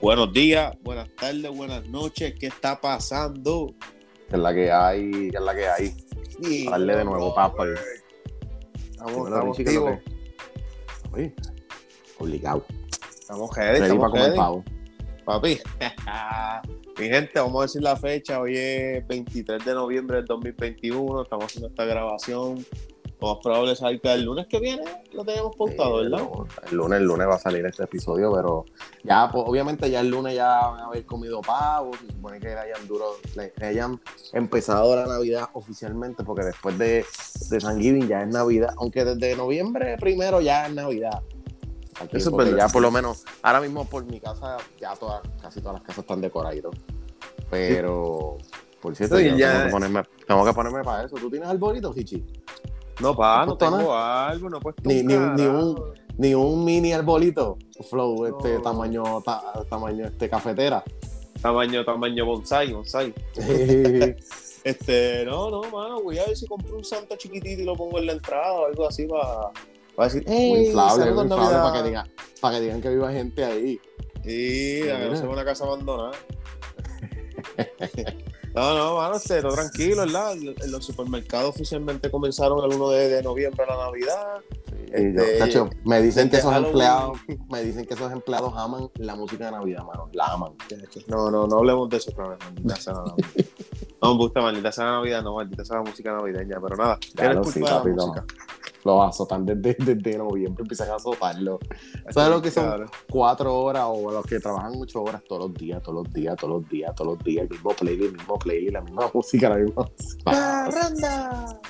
Buenos días, buenas tardes, buenas noches. ¿Qué está pasando? Que es la que hay, que es la que hay. Sí, Darle de nuevo, papá. Estamos, estamos Richie, ¿qué es lo activos. que- Oye, obligado. Estamos ready, Ready estamos para comer ready. pavo. Papi. Mi gente, vamos a decir la fecha. Hoy es 23 de noviembre del 2021. Estamos haciendo esta grabación. Lo más probable es que el lunes que viene lo tenemos pautado, Sí, ¿verdad? El lunes, el lunes va a salir este episodio, pero ya, pues, obviamente ya el lunes ya van a haber comido pavo, se supone que hayan duro, le- hayan empezado la Navidad oficialmente, porque después de, de Thanksgiving ya es Navidad, aunque desde noviembre primero ya es Navidad. Aquí, Eso es ya por lo menos, ahora mismo por mi casa, ya todas, casi todas las casas están decoradas. Pero, por cierto, Sí, ya- tengo, que ponerme, tengo que ponerme para eso. ¿Tú tienes arbolito, Hichi? No, pa, ¿No no tengo algo, no he puesto Ni- un ni un- ni un- Ni un mini arbolito, flow, este tamaño, ta- tamaño este cafetera. Tamaño, tamaño bonsai, bonsai. Este, no, no, mano, voy a ver si compro un santo chiquitito y lo pongo en la entrada o algo así para, para decir, muy ¡Ey! inflable, inflable Navidad". para que, digan, para que digan que viva gente ahí. Sí, a que no sea una casa abandonada. no, no, mano, este, todo tranquilo, ¿verdad? Los supermercados oficialmente comenzaron el 1 de, de noviembre la Navidad. Yo, Este, me dicen que esos Halloween. empleados, me dicen que esos empleados aman la música de Navidad, mano. La aman. No, no, no hablemos de eso otra vez, maldita sea la Navidad. No me gusta maldita sea la Navidad, no, maldita sea la música navideña, pero nada, culpa sí, la papi, no. Lo azotan desde, desde noviembre, empiezan a azotarlo. ¿Sabes lo que son? Claro. Cuatro horas o los que trabajan ocho horas todos los días, todos los días, todos los días, todos los días, el mismo play, el mismo play, la misma música, la misma ¡Parranda!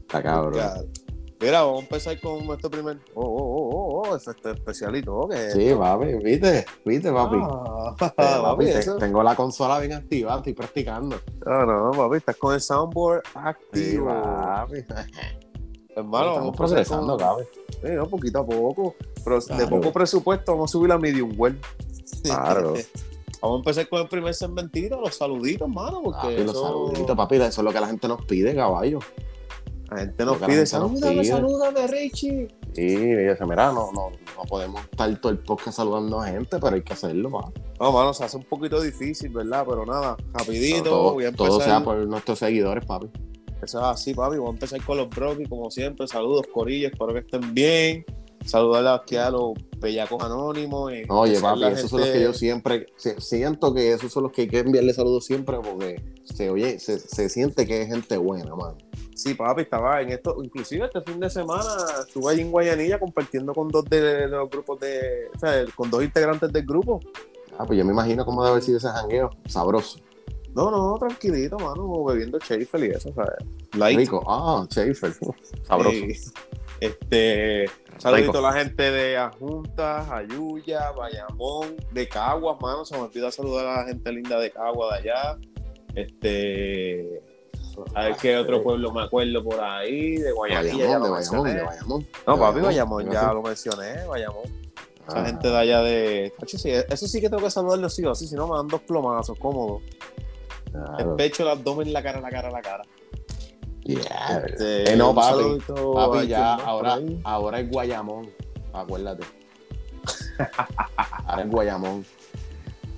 Está cabrón. Claro. Mira, vamos a empezar con nuestro primer. Oh, oh, oh, oh, oh, efecto especialito. ¿ok? Sí, papi, viste, viste, papi. Ah, Eh, papi, papi, te- eso- tengo la consola bien activada, estoy practicando. No, no, papi, estás con el soundboard Sí, activo. papi. Hermano, Estamos con- cabrón. Sí, no, poquito a poco. Pero de poco presupuesto vamos a subir la medium well. Claro. vamos a empezar con el primer segmentito, los saluditos, mano, porque Papi, los saluditos, papi, eso es lo que la gente nos pide, caballo. la gente nos pide, salúdame, salúdame, Richie. Sí, dice, mira, no, no, no podemos estar todo el podcast saludando a gente, pero hay que hacerlo, pa. No, mano, se hace un poquito difícil, ¿verdad? Pero nada, rapidito, todo, voy a todo empezar. sea por nuestros seguidores, papi. Eso es así, papi. Vamos a empezar con los broquis, como siempre. Saludos, corillos, espero que estén bien. Saludar aquí a los bellacos anónimos. en Oye, papi, esos son los que yo siempre si- siento que esos son los que hay que enviarle saludos siempre porque se oye, se, se siente que es gente buena, man. Sí, papi, estaba en esto. Inclusive este fin de semana estuve allí en Guayanilla compartiendo con dos de los grupos de. O sea, con dos integrantes del grupo. Ah, pues yo me imagino cómo debe haber sido ese jangueo. Sabroso. No, no, tranquilito, mano, bebiendo Schaefer y eso, ¿sabes? Light. Rico. Ah, Schaefer. Sabroso. Sí. Este, saludito a la gente de Ajuntas, Ayuya, Bayamón, de Caguas, mano. Se me olvidó saludar a la gente linda de Caguas de allá. Este, a ver qué otro pueblo me acuerdo por ahí, de Guayanilla. ya Bayamón, de Bayamón, de Bayamón. No, papi, Bayamón, ya lo mencioné, Bayamón. Ah, Esa gente de allá de. Tacho, sí, eso sí que tengo que saludarlo sí o sí, si no me dan dos plomazos, cómodo. Claro. El pecho, el abdomen, la cara, la cara, la cara. Yeah. Este, Eh, no, papi. Papi, ya, ahora, ahora es Guayamón. Acuérdate. Ahora es Guayamón.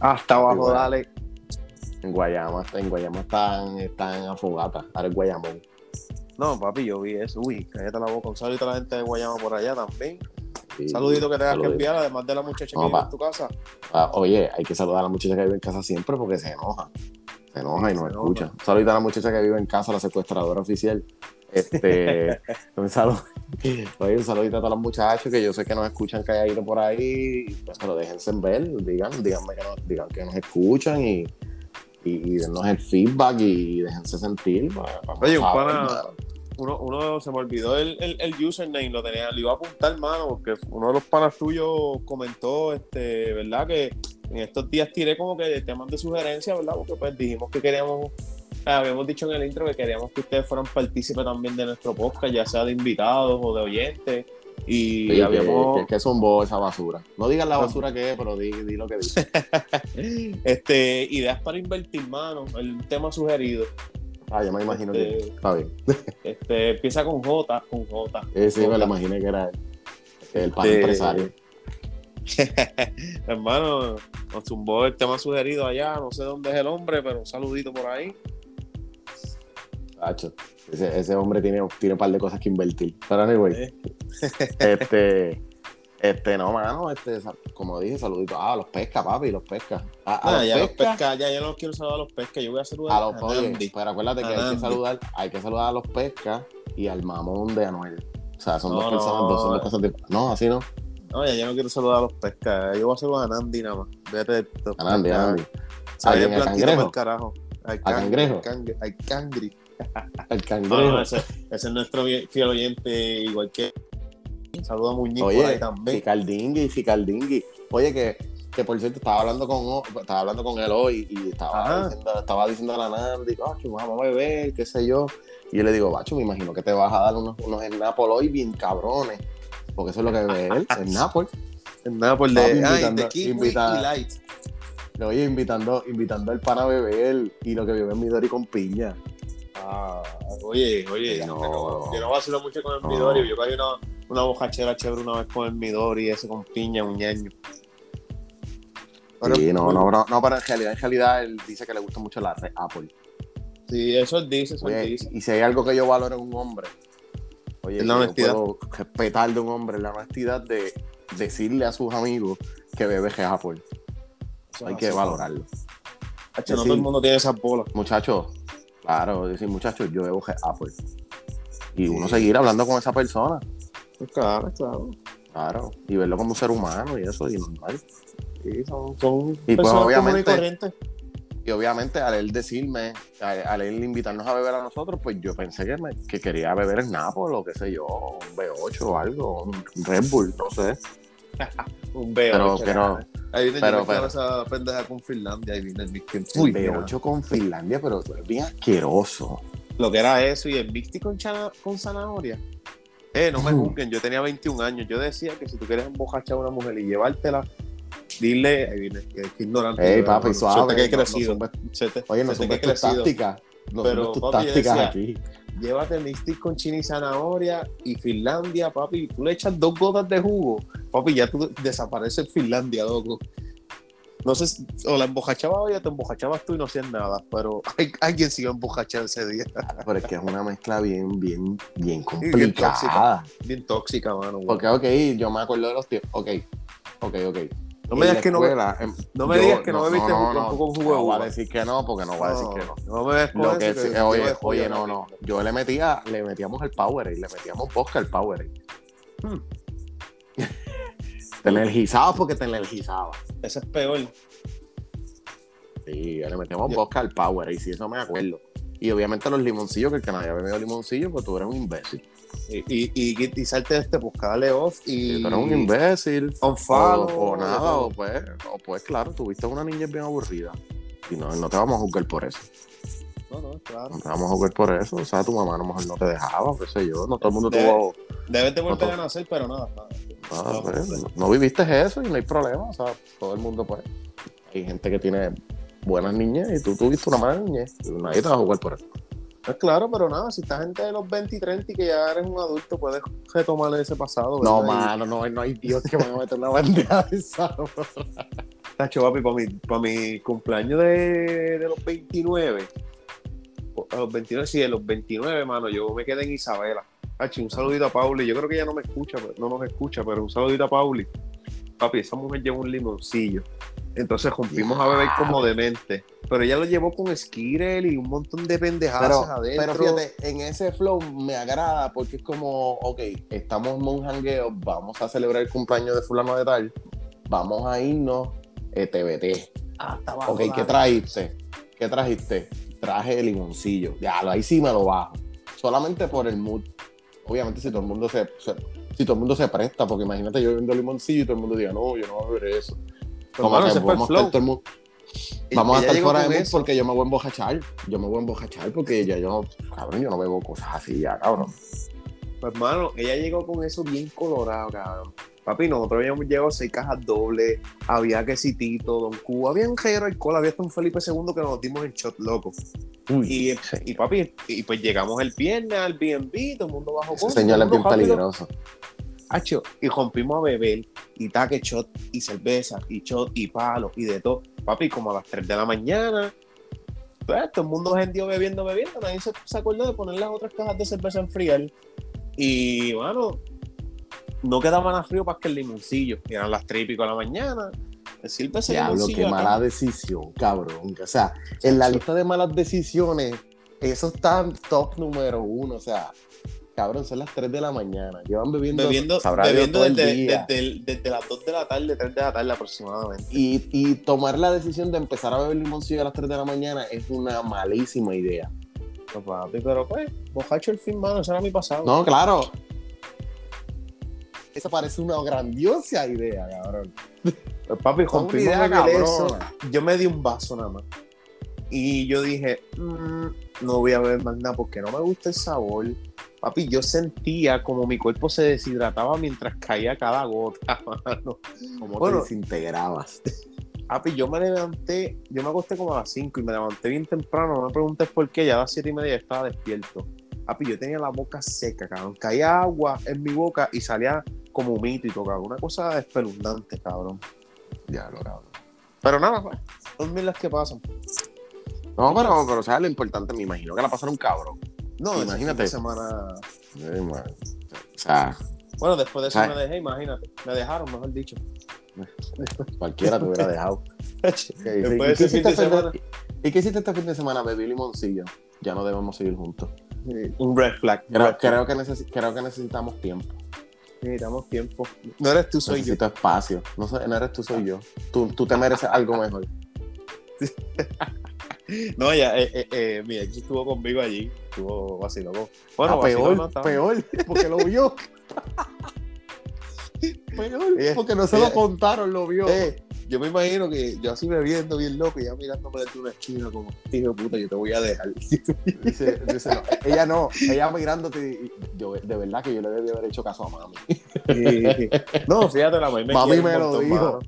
Hasta abajo, dale. En Guayama, en Guayama están, están afogatas. Ahora es Guayamón. No, papi, yo vi eso. Uy, cállate la boca. Un saludito a la gente de Guayama por allá también. Sí, Saludito que tengas que enviar, además de la muchacha No, que vive pa. en tu casa. Ah, oye, hay que saludar a la muchacha que vive en casa siempre porque se enoja. Se enoja y nos Se escucha. Un saludito a la muchacha que vive en casa, la secuestradora oficial. Este, un saludo. Oye, un saludito a todos los muchachos que yo sé que nos escuchan calladito por ahí, pues, pero déjense ver, digan, díganme que nos, digan que nos escuchan y, y, y dennos el feedback y déjense sentir. pues, Oye, un pana-. Uno, uno se me olvidó el, el, el username, lo tenía, lo iba a apuntar, mano, porque uno de los panas tuyos comentó, este, ¿verdad? Que en estos días tiré como que temas de sugerencia, ¿verdad? Porque pues dijimos que queríamos, habíamos dicho en el intro que queríamos que ustedes fueran partícipes también de nuestro podcast, ya sea de invitados o de oyentes. Y Sí, que- habíamos, que, que zumbó esa basura. No digan la basura que es, pero di, di lo que dice. este, ideas para invertir, mano, el tema sugerido. Ah, yo me imagino Este- que está bien. Este, empieza con J, con J. Eh, sí, me lo imaginé que era el, el pan Este, empresario. Hermano, nos tumbó el tema sugerido allá, no sé dónde es el hombre, pero un saludito por ahí. Hacho, ese, ese hombre tiene, tiene un par de cosas que invertir. Pero anyway, Eh. este, este, no, mano, este, como dije, saludito. Ah, los pesca, papi, los pesca. A, a Nada, los ya los pesca, pesca, ya yo no quiero saludar a los pescas, yo voy a saludar a los oye, pero acuérdate que hay que saludar, hay que saludar a los pesca y al mamón de Anuel. O sea, son No, dos personas, no, dos, son dos eh. cosas diferentes. No, así no. No, ya yo no quiero saludar a los pescas, yo voy a saludar a Nandi nada más. Esto. A Nandi, a Nandi. Se ve ¿A quién? el ¿A plantito Cangrejo? carajo. Al ¿A Cangrejo? Al al cangri. No, cangrejo. no, ese, ese es nuestro fiel oyente, igual que. Saluda a Muñiz por ahí Oye, también. Ficaldingui, Ficaldingui. Oye, que, que por cierto, estaba hablando con estaba hablando con él hoy y estaba diciendo, estaba diciendo a la Nandi, "Bacho, vamos a beber, qué sé yo. Y yo le digo, Bacho, me imagino que te vas a dar unos, unos Snapple hoy bien cabrones. Porque eso es lo que bebe él, Snapple. Nada por Papi, de. Ay, invitando- de kiwi invita- y light. Oye, invitando, invitando al pana a beber y lo que bebe es Midori con piña. Ah, oye, oye, No. no. yo no vacilo mucho con el No. Midori. Yo caí una, una bojachera chévere una vez con el Midori, ese con piña, un. Pero- Sí, no, no, no, no, pero en realidad, en realidad él dice que le gusta mucho la red Apple. Sí, eso él dice, eso él dice. y si hay algo que yo valoro en un hombre, oye, Es la yo puedo respetar de un hombre, la honestidad de decirle a sus amigos que bebe Apple. Eso Hay es que así. valorarlo. Hacho, no todo el mundo tiene esas bolas. Muchachos, claro, decir, muchachos, yo bebo Apple. Y uno seguir hablando con esa persona, Claro, claro. claro, y verlo como un ser humano y eso, y normal. Sí, son, son Y pues, obviamente- y obviamente al él decirme, al, al él invitarnos a beber a nosotros, pues yo pensé que, me- que quería beber en Nápoles o qué sé yo, un B8 o algo, un Red Bull, no sé. Un Pero B8. que no. Ahí viene pero- yo pero- esa pendeja con Finlandia. Ahí viene el Mixed Un B8 con Finlandia, pero es bien asqueroso. Lo que era eso y el Mixed con, con zanahoria. Eh, no me juzguen, yo tenía 21 años. Yo decía que si tú quieres embojachar a una mujer y llevártela, dile, ahí viene, que, que ignorante. Ey, papi, hermano. suave. Se te que he no- no crecido. subes- Se te- oye, no se te que tácticas. No Pero, tus papi, tácticas decía- aquí. Llévate el con chini y zanahoria y Finlandia, papi. Tú le echas dos gotas de jugo, papi, ya tú desapareces Finlandia, loco. No sé, o la embojachaba o ya te embojachabas tú y no hacías nada, pero hay, alguien a embojachar ese día. Pero es que es una mezcla bien, bien, bien bien complicada. Bien tóxica, mano. güey. Porque, ok, yo me acuerdo de los tiempos. Ok, ok, ok. No me digas que no em, no me yo- digas que no bebiste jugo- tampoco un jugo de No voy a decir que no, porque no voy a decir que no. No me ves con que que oye, de oye, no, no. Yo le metía, le metíamos el Powerade, le metíamos vodka al Powerade. Hmm. Te energizaba porque te energizaba. Ese es peor. Sí, le metíamos Yo- vodka al Powerade, sí, eso me acuerdo. Y obviamente los limoncillos, que el que nadie había bebido limoncillo, pues tú eres un imbécil. Y, y, y, y salte de este, pues dale off y. Sí, tú eres un imbécil. On O, o nada, o pues, o pues claro, tuviste una niña bien aburrida. Y no, no te vamos a juzgar por eso. No, no, claro. No te vamos a juzgar por eso. O sea, tu mamá a lo mejor no te dejaba, qué sé yo. No todo el mundo Debe- tuvo. Debes de volver No, a nacer, pero nada. nada. Ah, No, pues, viviste eso y no hay problema. O sea, todo el mundo, pues. Hay gente que tiene buenas niñas y tú tuviste una mala niñez. Y nadie te va a jugar por eso. Pues claro, pero nada, si estás entre los 20 y 30 y que ya eres un adulto, puedes retomar ese pasado. No, mano, no, no hay Dios que me va a meter una bandeja de esa. Tacho, papi, para mi, pa' mi cumpleaños de, de los 29, o- a los 29, sí, de los 29, mano, yo me quedé en Isabela. Tacho, un saludito a Pauli, yo creo que ella no me escucha, no nos escucha, pero un saludito a Pauli. Papi, esa mujer llevó un limoncillo. Entonces rompimos a beber como demente. Pero ella lo llevó con Skirel y un montón de pendejadas Pero, adentro. pero fíjate, en ese flow me agrada porque es como, ok, estamos en un jangueo, vamos a celebrar el cumpleaños de fulano de tal, vamos a irnos eh, TBT. Ah, estaba Ok. ¿qué trajiste? ¿Qué trajiste? Traje de limoncillo. Ya, ahí sí me lo bajo. Solamente por el mood. Obviamente si todo el mundo se, se- si todo el mundo se presta, porque imagínate yo bebiendo limoncillo y todo el mundo diga, no, yo no voy a beber eso. Mano, vamos a estar todo el mundo- Y- Vamos a ella estar llegó fuera de eso. porque yo me voy a embojachar. Yo me voy a embojachar porque ya yo, cabrón, yo no bebo cosas así ya, cabrón. Pues, hermano, ella llegó con eso bien colorado, cabrón. Papi, nosotros habíamos llegado seis cajas dobles, había quesitito, Don Cuba, había un gero alcohol, había hasta un Felipe II que nos dimos en shot, loco. Y, y papi, y pues llegamos el viernes al B&B, todo el mundo bajo Ese señor es bien peligroso. Hacho, y rompimos a beber. y taque, shot y cerveza, y shot y palo, y de todo. Papi, como a las 3 de la mañana, pues todo el mundo gentío bebiendo, bebiendo, nadie se, se acordó de poner las otras cajas de cerveza en enfriar. Y, bueno, no quedaba nada frío para que el limoncillo, eran las 3 y pico de la mañana. Decirte ese Diablo, limoncillo qué mala decisión, cabrón. O sea, en la lista de malas decisiones, eso está en top número uno. O sea, cabrón, son las 3 de la mañana. Llevan bebiendo, bebiendo, bebiendo desde, día. desde desde las 2 de la tarde, 3 de la tarde aproximadamente. Y, y tomar la decisión de empezar a beber limoncillo a las 3 de la mañana es una malísima idea. No, papi, pero pues, bojacho el fin, mano, ese era mi pasado. No, claro. Esa parece una grandiosa idea, cabrón. Papi, Con rompimos idea el eso. Yo me di un vaso nada más. Y yo dije, "Mm, no voy a beber más nada porque no me gusta el sabor. Papi, yo sentía como mi cuerpo se deshidrataba mientras caía cada gota, mano. Como Bueno. te desintegrabas. Papi, yo me levanté, yo me acosté como a las 5 y me levanté bien temprano, no me preguntes por qué, ya a las 7 y media estaba despierto. Papi, yo tenía la boca seca, cabrón. Caía agua en mi boca y salía como todo, cabrón. Una cosa espeluznante, cabrón. Ya, lo cabrón. Pero nada, pues, son mil las que pasan. No, pero, pero, o sea, lo importante, me imagino que la pasaron cabrón. No, Imagínate. semana. Ay, man. O sea, Bueno, después de eso Ay. me dejé, imagínate. Me dejaron, mejor dicho. cualquiera te hubiera dejado. ¿Y qué de hiciste de este- semana. ¿Y qué hiciste este fin de semana? Bebí limoncillo. Ya no debemos seguir juntos. sí, Un red flag. Creo, red flag. creo, que, creo que necesitamos tiempo. Necesitamos tiempo. No eres tú, soy yo. Necesito espacio. No, no eres tú, soy yo. Tú, tú te mereces algo mejor. No, ya, eh, eh, eh, mi ex estuvo conmigo allí. Estuvo vacilón. Bueno, Ah, peor, no peor, porque lo vio. peor, porque no se lo contaron, lo vio. Yo me imagino que yo así bebiendo bien loco y ya mirándome desde una esquina como, hijo de puta, yo te voy a dejar. Dice- dice, no. Ella no, ella mirándote. y- yo, de verdad que yo le debí haber hecho caso a mami. Y- no, fíjate, la mami me Mami me lo montón, dijo. mano.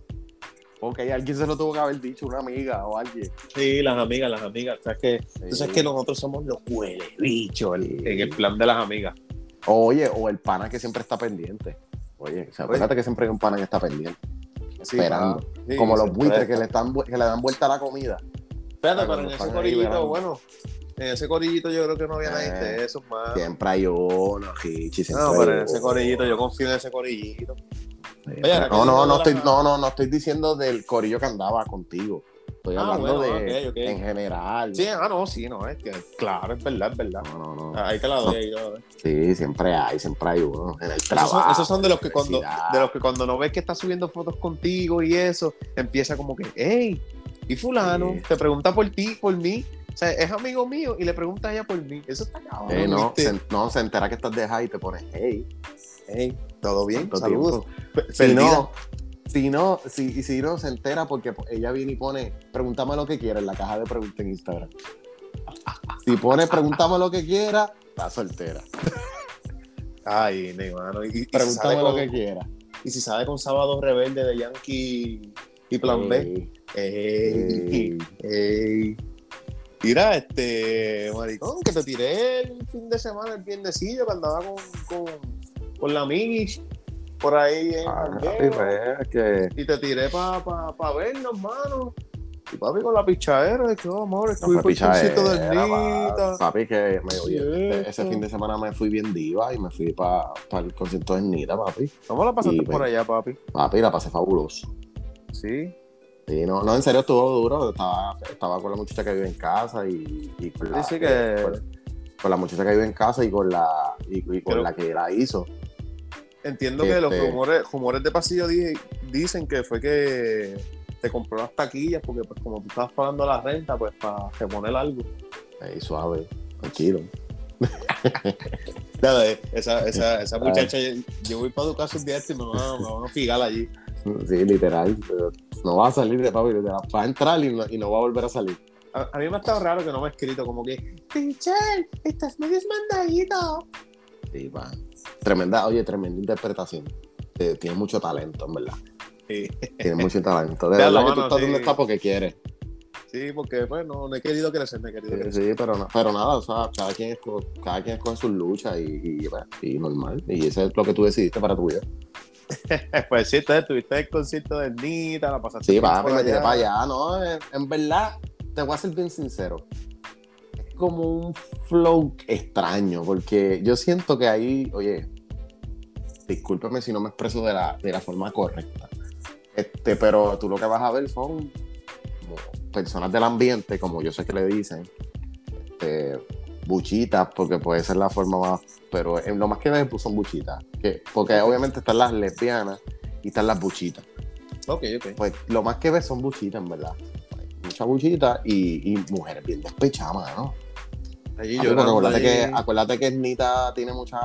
Porque alguien se lo tuvo que haber dicho, una amiga o alguien. Sí, las amigas, las amigas. O sea, que, tú sabes que nosotros somos los huele bichos Sí. en el plan de las amigas. Oye, o el pana que siempre está pendiente. Oye, o sea, acuérdate que siempre hay un pana que está pendiente. Sí, Esperando. claro. Sí, como los buitres que le, están, que le dan vuelta a la comida. Espérate, pero en ese corillito, bueno, en ese corillito yo creo que no había nadie Eh, de esos, más. Siempre hay uno, Richie. siempre No, pero en ese corillito, yo confío en ese corillito. Oye, no, no, no estoy, no, no, no estoy diciendo del corillo que andaba contigo. Estoy Ah, hablando bueno, de en general. Sí, ah, no, sí, no, es que, claro, es verdad, es verdad. No, no, no. Ah, Ahí te la doy, ahí te la doy. Sí, siempre hay, siempre hay uno. En el Esos trabajo. son, esos son de los que cuando de los que cuando no ves que está subiendo fotos contigo y eso, empieza como que, hey, y fulano, Sí. te pregunta por ti, por mí. O sea, es amigo mío y le pregunta a ella por mí. Eso está cabrón. Eh, no, ¿viste? se, no, se entera que estás de high y te pones, hey, Hey, ¿todo bien? ¿cuánto Saludos. Si no, si no, si, si no, se entera porque ella viene y pone, pregúntame lo que quieras en la caja de preguntas en Instagram. Si pone, pregúntame lo que quieras, está soltera. Ay, ne, mano. Y, Pregúntame lo que quieras. y si sale con Sábado Rebelde de Yankee y Plan B. Ey, Ey, ey. ey. Mira, este, maricón, que te tiré el fin de semana, el viernesillo, que andaba con, con, con la Mish por ahí en Ah, papi, pues, es que y te tiré para pa, pa vernos, mano. Y papi con la pichadera, de que, oh, amor, no estoy fue por del Nita. pa- papi, que me oye, Cierto. ese fin de semana me fui bien diva y me fui para el concierto de Nita, papi. ¿Cómo la pasaste Y, por pues, allá, papi? Papi, la pasé fabuloso. Sí. Sí, no, no, en serio estuvo duro. Estaba, estaba con la muchacha que vive en casa y, y con, la, Dice que- con, con la muchacha que vive en casa y con la, y, y con la que la hizo. Entiendo que los Este- rumores, rumores de pasillo di- dicen que fue que te compró las taquillas porque pues como tú estabas pagando la renta, pues para reponer algo. Ahí suave, tranquilo. Eh, esa, esa, esa muchacha, yo, yo voy para un día este y me van, a- fijar allí. Sí, literal. No va a salir de papi, va a entrar y no, y no va a volver a salir. A, a mí me ha estado raro que no me ha escrito como que, Pichel, estás medio esmandadito. Sí, pa. Tremenda, oye, tremenda interpretación. Eh, Tienes mucho talento, en verdad. Sí, Tienes mucho talento. De verdad que tú estás sí. donde estás porque quieres. sí, porque pues no, he querido crecer, no he querido Sí, crecer. sí, pero, no, pero nada, o sea, cada quien, esco- cada quien escoge sus luchas y, y, bueno, y normal. Y eso es lo que tú decidiste para tu vida. pues sí, entonces tuviste el concierto de Nita, la pasaste Sí, por me tiré para allá, ¿no? En, en verdad, te voy a ser bien sincero. Como un flow extraño, porque yo siento que ahí, oye, discúlpeme si no me expreso de la, de la forma correcta. Este, pero tú lo que vas a ver son personas del ambiente, como yo sé que le dicen, este, buchitas, porque puede ser la forma más, pero en lo más que ves pues, son buchitas, que, porque obviamente están las lesbianas y están las buchitas Ok, ok. pues lo más que ves son buchitas, en verdad. Mucha buchita y, y mujeres bien despechadas, ¿no? Allí llorando acuérdate, allí. que, acuérdate que Nita tiene mucha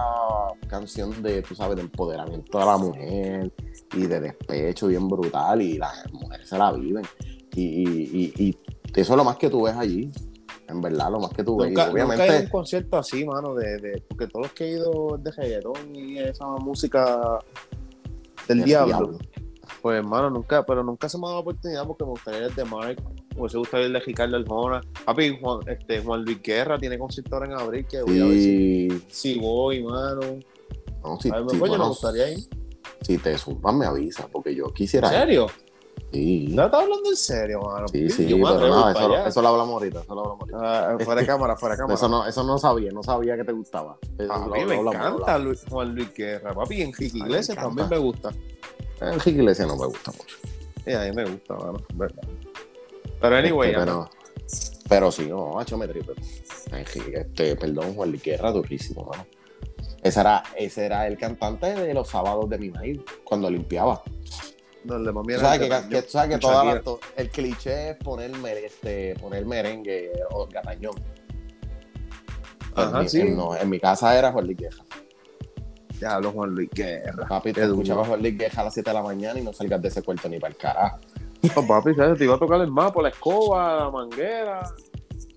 canción de, tú sabes, de empoderamiento de la mujer y de despecho bien brutal y las mujeres se la viven. Y, y, y, y eso es lo más que tú ves allí, en verdad, lo más que tú ves. Nunca, ido a un obviamente, concierto así, mano, de, de, porque todos los que he ido de reggaetón y esa música del El diablo, diablo. pues hermano, nunca, pero nunca se me ha dado la oportunidad porque me gustaría ir de Mark, o me gustaría ir de Ricardo Arjona. Papi, Juan, este, Juan Luis Guerra tiene concierto ahora en abril que voy a ver si, si voy, mano. no, si, A ver, si, coño, bueno, me gustaría ir. si te zumban, me avisa, porque yo ¿En quisiera ir. serio? Sí, ¿No estás hablando en serio, mano? sí, sí, Yo me pero atrevo no, eso, lo- eso lo hablamos ahorita, eso lo hablamos ahorita. Ah, fuera de cámara, fuera de cámara. Eso no, eso no sabía, no sabía que te gustaba. Eso A mí lo me lo encanta. Luis- Juan Luis Guerra, papi, y Enrique Iglesias también me gusta. Enrique Iglesias no me gusta mucho. Sí, a mí me gusta, mano, verdad. Pero anyway, Este, ajá. pero, pero sí, no, me tripe. Enrique, este, perdón, Juan Luis Guerra, durísimo, mano. Ese era, ese era el cantante de los sábados de mi maíz, cuando limpiaba. No, el de mami Tú era sabes que, que, sabes que toda la- Shakira. to- el cliché es poner, este, poner merengue o gatañón. Ajá, en, mi, sí. en, no, en mi casa era Juan Luis Guerra. Diablo, Juan Luis Guerra. Papi, te escuchaba Juan Luis Guerra a las 7 de la mañana y no salgas de ese cuarto ni para el carajo. No, papi, ¿sabes? Te iba a tocar el mapa, la escoba, la manguera.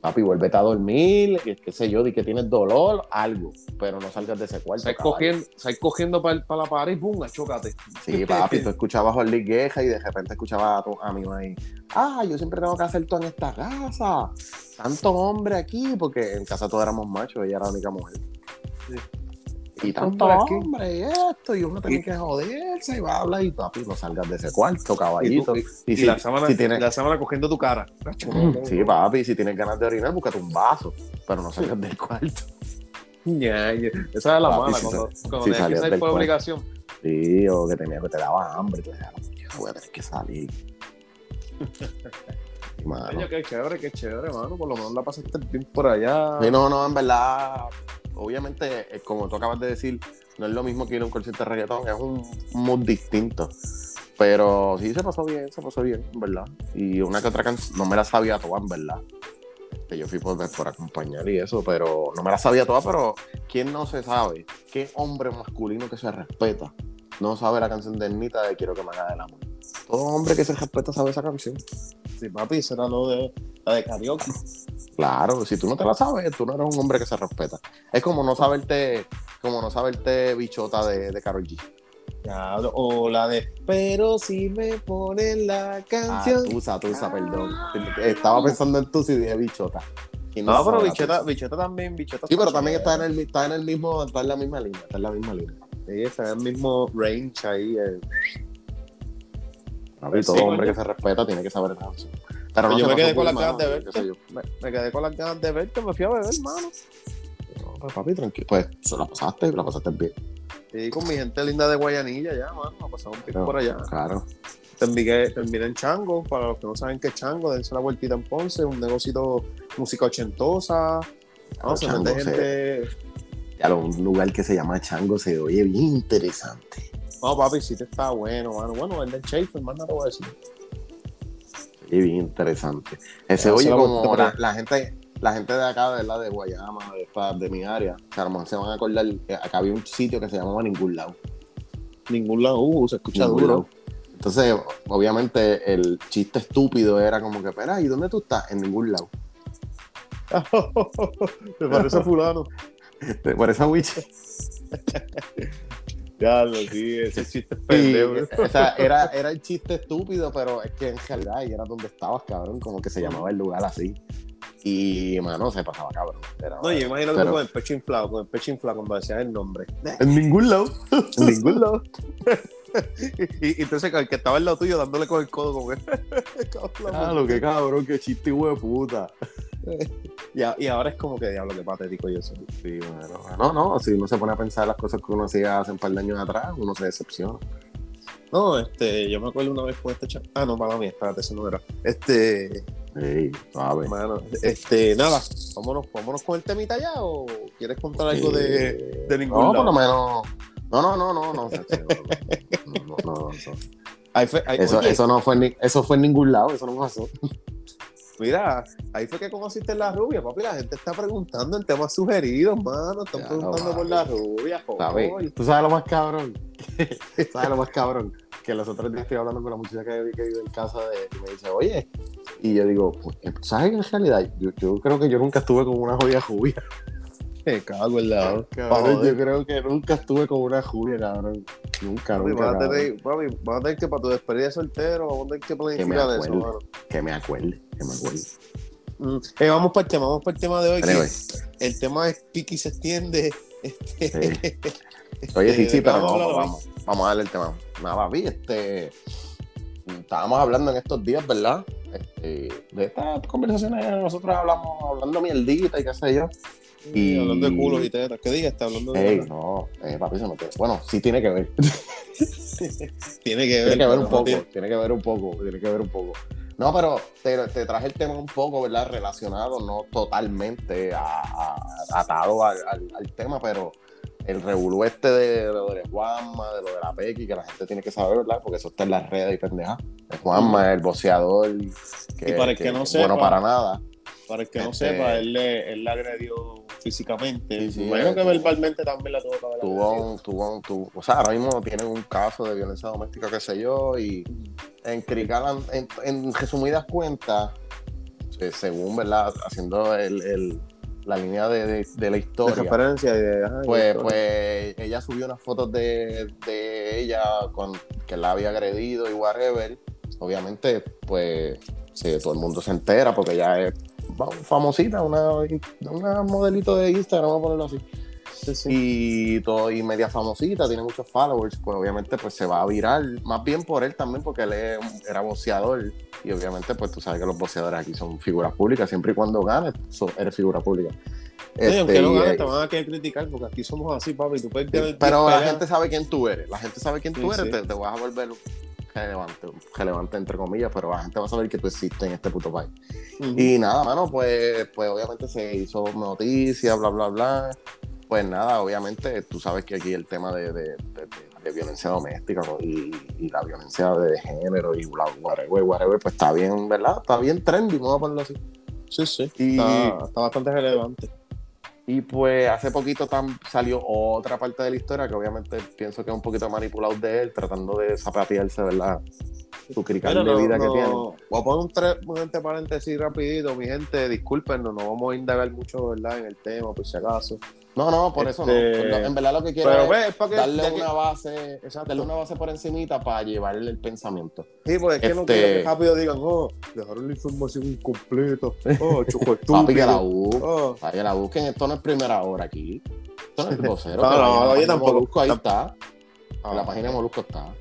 Papi, vuélvete a dormir, qué, sé yo, di que tienes dolor, algo, pero no salgas de ese cuarto. Caballo. cogiendo, cogiendo para la pared y pum, chócate. Sí, papi, tú escuchabas a Luis Guerra y de repente escuchabas a tu amigo ahí. Ah, yo siempre tengo que hacer todo en esta casa. Tanto hombre aquí, porque en casa todos éramos machos, ella era la única mujer. Sí. Y tanto hombre y esto, y uno tiene Y- que joderse y va a hablar y papi, no salgas de ese cuarto, Y, caballito. tú- Y, y si, la, sábana, si tienes, la sábana cogiendo tu cara. sí, papi, si tienes ganas de orinar, búscate un vaso, pero no salgas del cuarto. Ya. Esa era la Papi, mala, si cuando, cuando si tenías que salir del por cuarto. obligación. Sí, o que, tenía, que te daba hambre, decías, "Yo voy a tener que salir. Mano, qué chévere, qué chévere, mano. Por lo menos la pasaste bien por allá. Sí, no, no, en verdad, obviamente, eh, como tú acabas de decir, no es lo mismo que ir a un concierto de reggaetón, es un mood distinto. Pero sí se pasó bien, se pasó bien, en verdad. Y una que otra canción, no me la sabía toda, en verdad. Este, yo fui por, por acompañar y eso, pero no me la sabía toda, pero ¿quién no se sabe? ¿Qué hombre masculino que se respeta no sabe la canción de Ernita de Quiero que me haga el amor? Todo hombre que se respeta sabe esa canción. Sí, papi, esa era lo de la de karaoke. Claro, si tú no te la sabes, tú no eres un hombre que se respeta. Es como no saberte, como no saberte bichota de, de Karol G. Ya, o la de Pero si me ponen la Ah, canción. Tusa, Tusa, perdón. Estaba pensando en Tusa y dije bichota. ¿Quién no, sabe pero bichota, bichota también, bichota. Sí, pero también está en el, está en el mismo, está en la misma línea, está en la misma línea. Sí, está en el mismo range ahí. eh. Papi, todo sí, hombre que se respeta tiene que saber canción. Pero yo me quedé con las ganas de verte. Me, me quedé con las ganas de verte, me fui a beber, hermano. No, pues papi, tranquilo. Pues se la pasaste, la pasaste bien. Y con mi gente linda de Guayanilla ya, mano. A pasar un pico No, por allá. Claro. Terminé, terminé en Chango, para los que no saben qué es Chango, dense la vueltita en Ponce, un negocito música ochentosa. No, se Chango, sí. Lo- un lugar que se llama Chango se oye bien interesante. No, papi, sí te está bueno, mano. Bueno, el del Schaefer, más nada te voy a decir. Sí, bien interesante. Ese oye como la, la gente, la gente de acá, ¿verdad? De Guayama, de, de mi área, que a lo mejor se van a acordar que acá había un sitio que se llamaba Ningún Lado. Ningún lado, uh, se escucha Ningún duro. Lado. Entonces, obviamente, el chiste estúpido era como que, espera, ¿y dónde tú estás? En ningún lado. Me parece fulano. Por esa witch. Ya lo sí, ese chiste es Sí, pendejo. o sea, era, era el chiste estúpido, pero es que en realidad era donde estabas, cabrón, como que se llamaba el lugar así. Y, mano, se pasaba, cabrón. Era- No, yo imagino que pero- con el pecho inflado, con el pecho inflado cuando decías el nombre. En ningún lado. En ningún lado. y, y entonces el que estaba al lado tuyo dándole con el codo como que. Claro, qué cabrón, qué chiste de puta. y, a- y ahora es como que diablo, qué patético yo soy. Sí, bueno, no, no, si uno se pone a pensar las cosas que uno hacía hace un par de años atrás, uno se decepciona. No, este, yo me acuerdo una vez con este chat. Ah, no, para mí, espérate, ese no era. Este, suave. mano, este, nada, vámonos, vámonos con el temita ya o quieres contar algo de, Eh, de ningún No, lado? por lo menos. No, no, no, no, no. No, no, no, no, eso, eso, no fue ni, eso fue en ningún lado, eso no pasó. Mira, ahí fue que conociste la rubia, papi. La gente está preguntando en temas sugeridos, mano. Están Ya, preguntando no, por la rubia, joder. ¿Tú sabes lo más cabrón? ¿Sabes lo más cabrón? Que los otros días estoy hablando con la muchacha que, que vive en casa de y me dice, oye, y yo digo, pues, ¿sabes que en realidad? Yo, yo creo que yo nunca estuve con una joya rubia. Me cago en la. Cabrón, yo creo que nunca estuve con una rubia, cabrón. Nunca, Papi, nunca. vas a tener, papi, vas a tener que para tu despedida de soltero, vamos a tener que planificar eso, acuerde. mano. Que me acuerde, que me acuerde. Mm, eh, vamos para el tema, vamos para el tema de hoy. que el tema es piqui se extiende. Este, Oye, sí, sí, pero vamos vamos, vamos a darle el tema. Nada, papi, este. Estábamos hablando en estos días, ¿verdad? Este, de estas conversaciones nosotros hablamos, hablando mierdita y qué sé yo. Y- Hablando de culos y tetas. ¿Qué digas? Está hablando de Ey, tetas. no, eh, papi, se mete. Bueno, sí tiene que ver. Tiene que ver. Tiene que ver un poco, tiene- tiene que ver un poco, tiene que ver un poco. No, pero te, te traje el tema un poco, ¿verdad? Relacionado, no totalmente a- a- atado al, al- al tema, pero el revolú este de lo de Juanma, de lo de la Pequi, que la gente tiene que saber, ¿verdad? Porque eso está en las redes y pendeja. El Juanma, el boxeador, que, Y para el que no es bueno sepa, para nada. Para el que no Este- sepa, él le, él le agredió físicamente. Sí, sí, Imagino eh, que verbalmente también la tuvo que haber Tuvo un, tuvo un- tuvo- o sea, ahora mismo tienen un caso de violencia doméstica, qué sé yo, y en Crical, en, en resumidas cuentas, eh, según, ¿verdad? Haciendo el, el- la línea de, de- de la De historia, referencia de. ajá, y pues, pues ella subió unas fotos de, de ella con que la había agredido y whatever. Obviamente, pues, sí, todo el mundo se entera porque ella es famosita, una, una modelito de Instagram, vamos a ponerlo así Sí, sí. y todo y media famosita, tiene muchos followers, pues obviamente pues se va a virar, más bien por él también porque él es era boxeador y obviamente pues tú sabes que los boxeadores aquí son figuras públicas, siempre y cuando ganes eres figura pública. Sí, Este, aunque no y, ganes, te van a querer criticar porque aquí somos así, papi. Tú puedes pero la gente sabe quién tú eres, la gente sabe quién tú eres. Te, te vas a volver relevante, relevante entre comillas, pero la gente va a saber que tú existes en este puto país. Y nada, mano, pues, pues obviamente se hizo noticia, bla, bla, bla. Pues nada, obviamente tú sabes que aquí el tema de, de- de- de violencia doméstica ¿no? y, y la violencia de género y bla, whatever, whatever, pues está bien, ¿verdad? Está bien trendy, vamos a ponerlo así. Sí, sí. Y- Está, está bastante relevante. Y pues hace poquito tam- salió otra parte de la historia que obviamente pienso que es un poquito manipulado de él, tratando de zapatearse, ¿verdad? Su crical de no, vida que tiene. Voy a poner un, tre- un entre paréntesis rapidito, mi gente, discúlpenos, no vamos a indagar mucho, ¿verdad? En el tema, por si acaso. No, no, por eso no. Este, En verdad lo que quiero Pero es darle que- una base, Exacto. darle una base por encimita para llevarle el pensamiento. Sí, pues es que no Este- quiero que rápido digan, oh, dejaron la información incompleta, oh, choco Papi, que la busquen. Oh. Que la busquen. Esto no es primera hora aquí. Esto no es el vocero. No, no, de tampoco- Molusco, ahí está. Ah. En la página de Molusco está.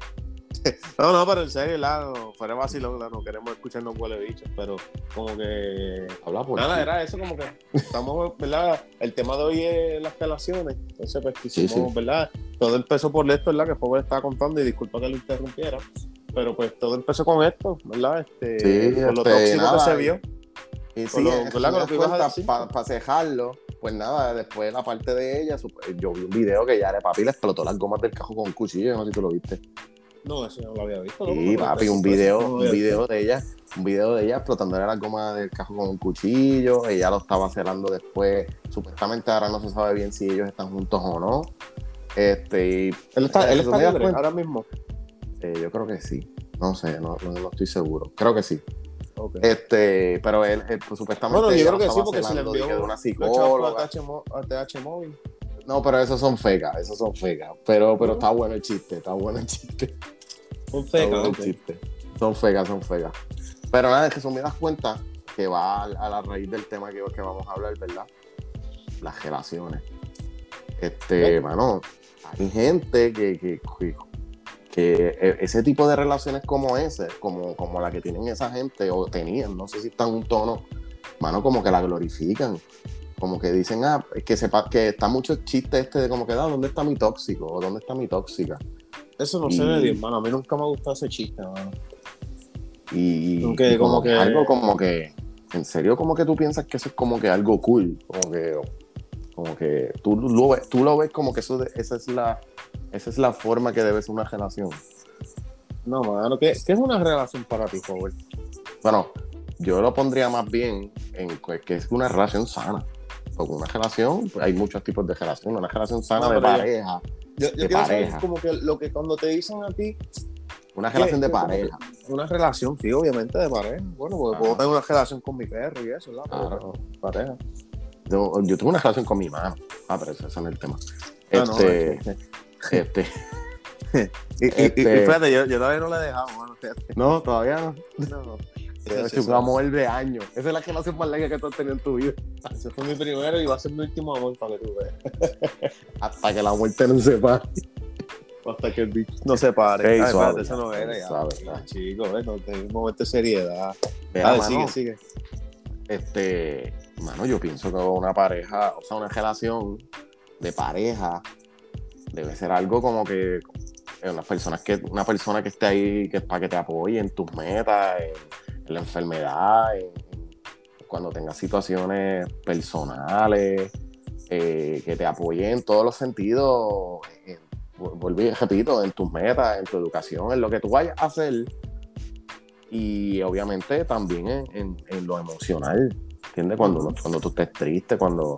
No, no, pero en serio, la, no, fuera vacilón, la, no queremos escucharnos huele bichos, pero como que... Habla por Nada, ti. era eso como que estamos, ¿verdad? El tema de hoy es las relaciones, entonces pues quisimos, Sí, sí. ¿verdad? Todo empezó por esto, ¿verdad? Que que estaba contando y disculpa que lo interrumpiera, pero pues todo empezó con esto, ¿verdad? Este, Sí, por lo este, tóxico nada, que se vio. Y Con sí, lo-. Con que para cejarlo, pues nada, después la parte de ella, yo vi un video que ya de papi le explotó las gomas del cajo con un cuchillo, no sé si tú lo viste. No, eso no lo había visto. ¿no? Sí, papi, un eso- video, un video de ella, un video de ella explotándole las gomas del cajo con un cuchillo, ella lo estaba celando después, supuestamente ahora no se sabe bien si ellos están juntos o no. Este, y Él está, él está ¿Resumidas libre ahora mismo. eh, yo creo que sí. No sé, no, no, no estoy seguro. Creo que sí. Este, pero él, él, pues, supuestamente. Bueno, yo creo que sí, porque se le envió una psicóloga. ATH, mo- ATH móvil. No, pero esos son fecas, esos son fecas. Pero, pero está bueno el chiste, está bueno el chiste. Un Está feca, bueno el ok. chiste. Son fecas, son fecas. Pero nada, es que son me das cuenta que va a, a la raíz del tema que, que vamos a hablar, ¿verdad? Las relaciones. Este, Ok. mano, hay gente que, que, que, que e, ese tipo de relaciones como ese, como, como la que tienen esa gente, o tenían, no sé si están en un tono, mano, como que la glorifican. Como que dicen, ah, es que sepa que está mucho el chiste este de como que, ah, ¿dónde está mi tóxico? ¿O dónde está mi tóxica? Eso no Y- se ve bien, hermano. A mí nunca me ha gustado ese chiste, hermano. Y, y como, como que algo como que, en serio, como que tú piensas que eso es como que algo cool, como que, como que tú lo ves, tú lo ves como que eso, esa es la, esa es la forma que debe ser una relación. No, mano. ¿Qué, qué es una relación para ti, Howard? Bueno, yo lo pondría más bien en que es una relación sana. Porque una relación, pues, hay muchos tipos de relación. Una relación sana No, de pareja, Yo, yo De quiero saber pareja. como que lo que cuando te dicen a ti, una relación de pareja. una relación, sí, obviamente de pareja. Bueno, porque Ajá. puedo tener una relación con mi perro y eso, ¿verdad? Claro. pareja. Yo, yo tuve una relación con mi mamá. Ah, pero ese, ese no es el tema. Ah, no, Este, este- este, Y, y- y- Este- y fíjate, yo, yo todavía no la he dejado, mano. Fíjate. no, todavía no. No, Ese, fue un amor de años. Esa es la relación más larga que tú has tenido en tu vida. ese fue mi primero y va a ser mi último amor para que tú veas. Hasta que la muerte nos separe. Hasta que el bicho no se pare. Ey, Ay, suave, espérate, eso no era ya. suave, Ay, suave. Chico, ves, no un momento de seriedad. Mira, Dale, mano, sigue, sigue. este, mano, yo pienso que una pareja, o sea, una relación de pareja debe ser algo como que eh, unas personas que una persona que esté ahí que para que te apoye en tus metas, en la enfermedad, en- en- cuando tengas situaciones personales, eh, que te apoye en todos los sentidos, en- y repito, en tus metas, en tu educación, en lo que tú vayas a hacer y obviamente también en, en- lo emocional, ¿entiendes? Cuando, cuando tú estés triste, cuando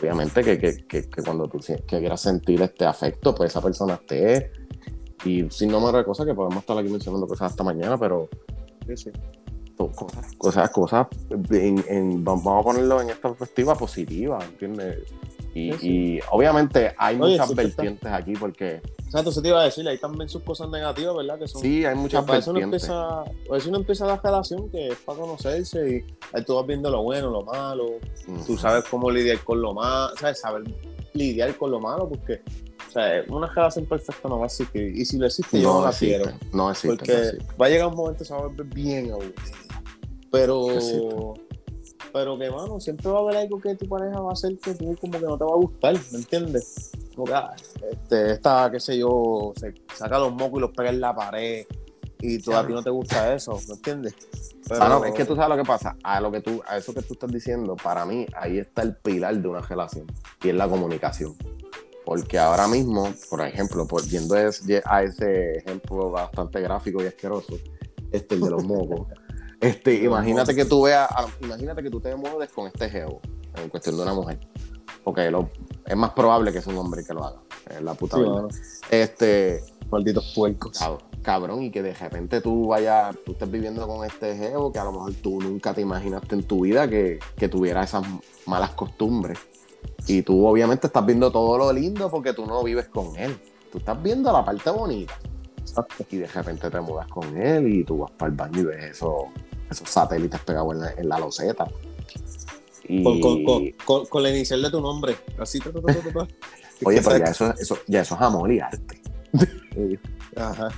obviamente que, que- que- cuando tú quieras sentir este afecto, pues esa persona esté y sin número de cosas que podemos estar aquí mencionando cosas hasta mañana, pero Sí, sí. Cosas, cosas, cosas en- en- vamos a ponerlo en esta perspectiva positiva, ¿entiendes? Y, Sí, sí. y obviamente hay Oye, muchas siempre está- vertientes aquí porque Exacto, eso te iba a decir, hay también sus cosas negativas, ¿verdad? Que son sí, hay muchas para eso uno vertientes. empieza, para eso uno empieza la relación, que es para conocerse y ahí tú vas viendo lo bueno, lo malo, tú sabes cómo lidiar con lo malo, sabes saber lidiar con lo malo, porque o sea, una relación perfecta no va a existir. Y si lo existe, yo no, no la existe, quiero. no existe, Porque no existe. va a llegar un momento que se va a volver bien aburrido. Pero, pero que, mano, siempre va a haber algo que tu pareja va a hacer que tú como que no te va a gustar, ¿me entiendes? Como que, ah, este, esta, qué sé yo, se saca los mocos y los pega en la pared y tú, a ti no te gusta eso, ¿me entiendes? Pero, Ah, no, es que tú sabes lo que pasa. A lo que tú, a eso que tú estás diciendo, para mí, ahí está el pilar de una relación. Y es la comunicación. Porque ahora mismo, por ejemplo, por, yendo a ese ejemplo bastante gráfico y asqueroso, este, el de los mocos. Este, imagínate que tú veas, a- imagínate que tú te mueves con este geo, en cuestión de una mujer. Porque lo- es más probable que sea un hombre que lo haga. Es la puta Sí, verdad. Este, malditos puercos. Cab- cabrón, y que de repente tú vayas, tú estés viviendo con este geo que a lo mejor tú nunca te imaginaste en tu vida que, que tuviera esas malas costumbres. Y tú obviamente estás viendo todo lo lindo porque tú no vives con él. Tú estás viendo la parte bonita. Y de repente te mudas con él y tú vas para el baño y ves eso- esos satélites pegados en la, en la loseta. Y, Con, con, con, la inicial de tu nombre. Así, ta, ta, ta, ta, ta. oye, pero ya eso, eso, ya eso es amor y arte. Ajá.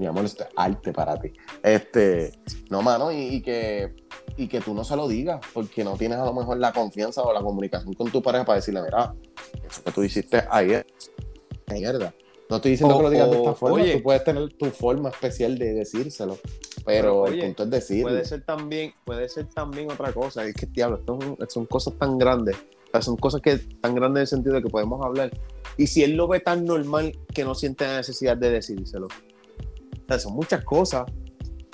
Mi amor, esto es arte para ti. Este, no, mano, y, y que, y que tú no se lo digas, porque no tienes a lo mejor la confianza o la comunicación con tu pareja para decirle, mira, eso que tú hiciste ayer, mierda. No estoy diciendo O- que lo digas de esta forma, oye. tú puedes tener tu forma especial de decírselo, pero Pero, el oye, punto es decirlo. Puede ser también, puede ser también otra cosa. Es que, diablo, un- son cosas tan grandes. O sea, son cosas que tan grandes en el sentido de que podemos hablar. Y si él lo ve tan normal que no siente la necesidad de decírselo. O sea, son muchas cosas.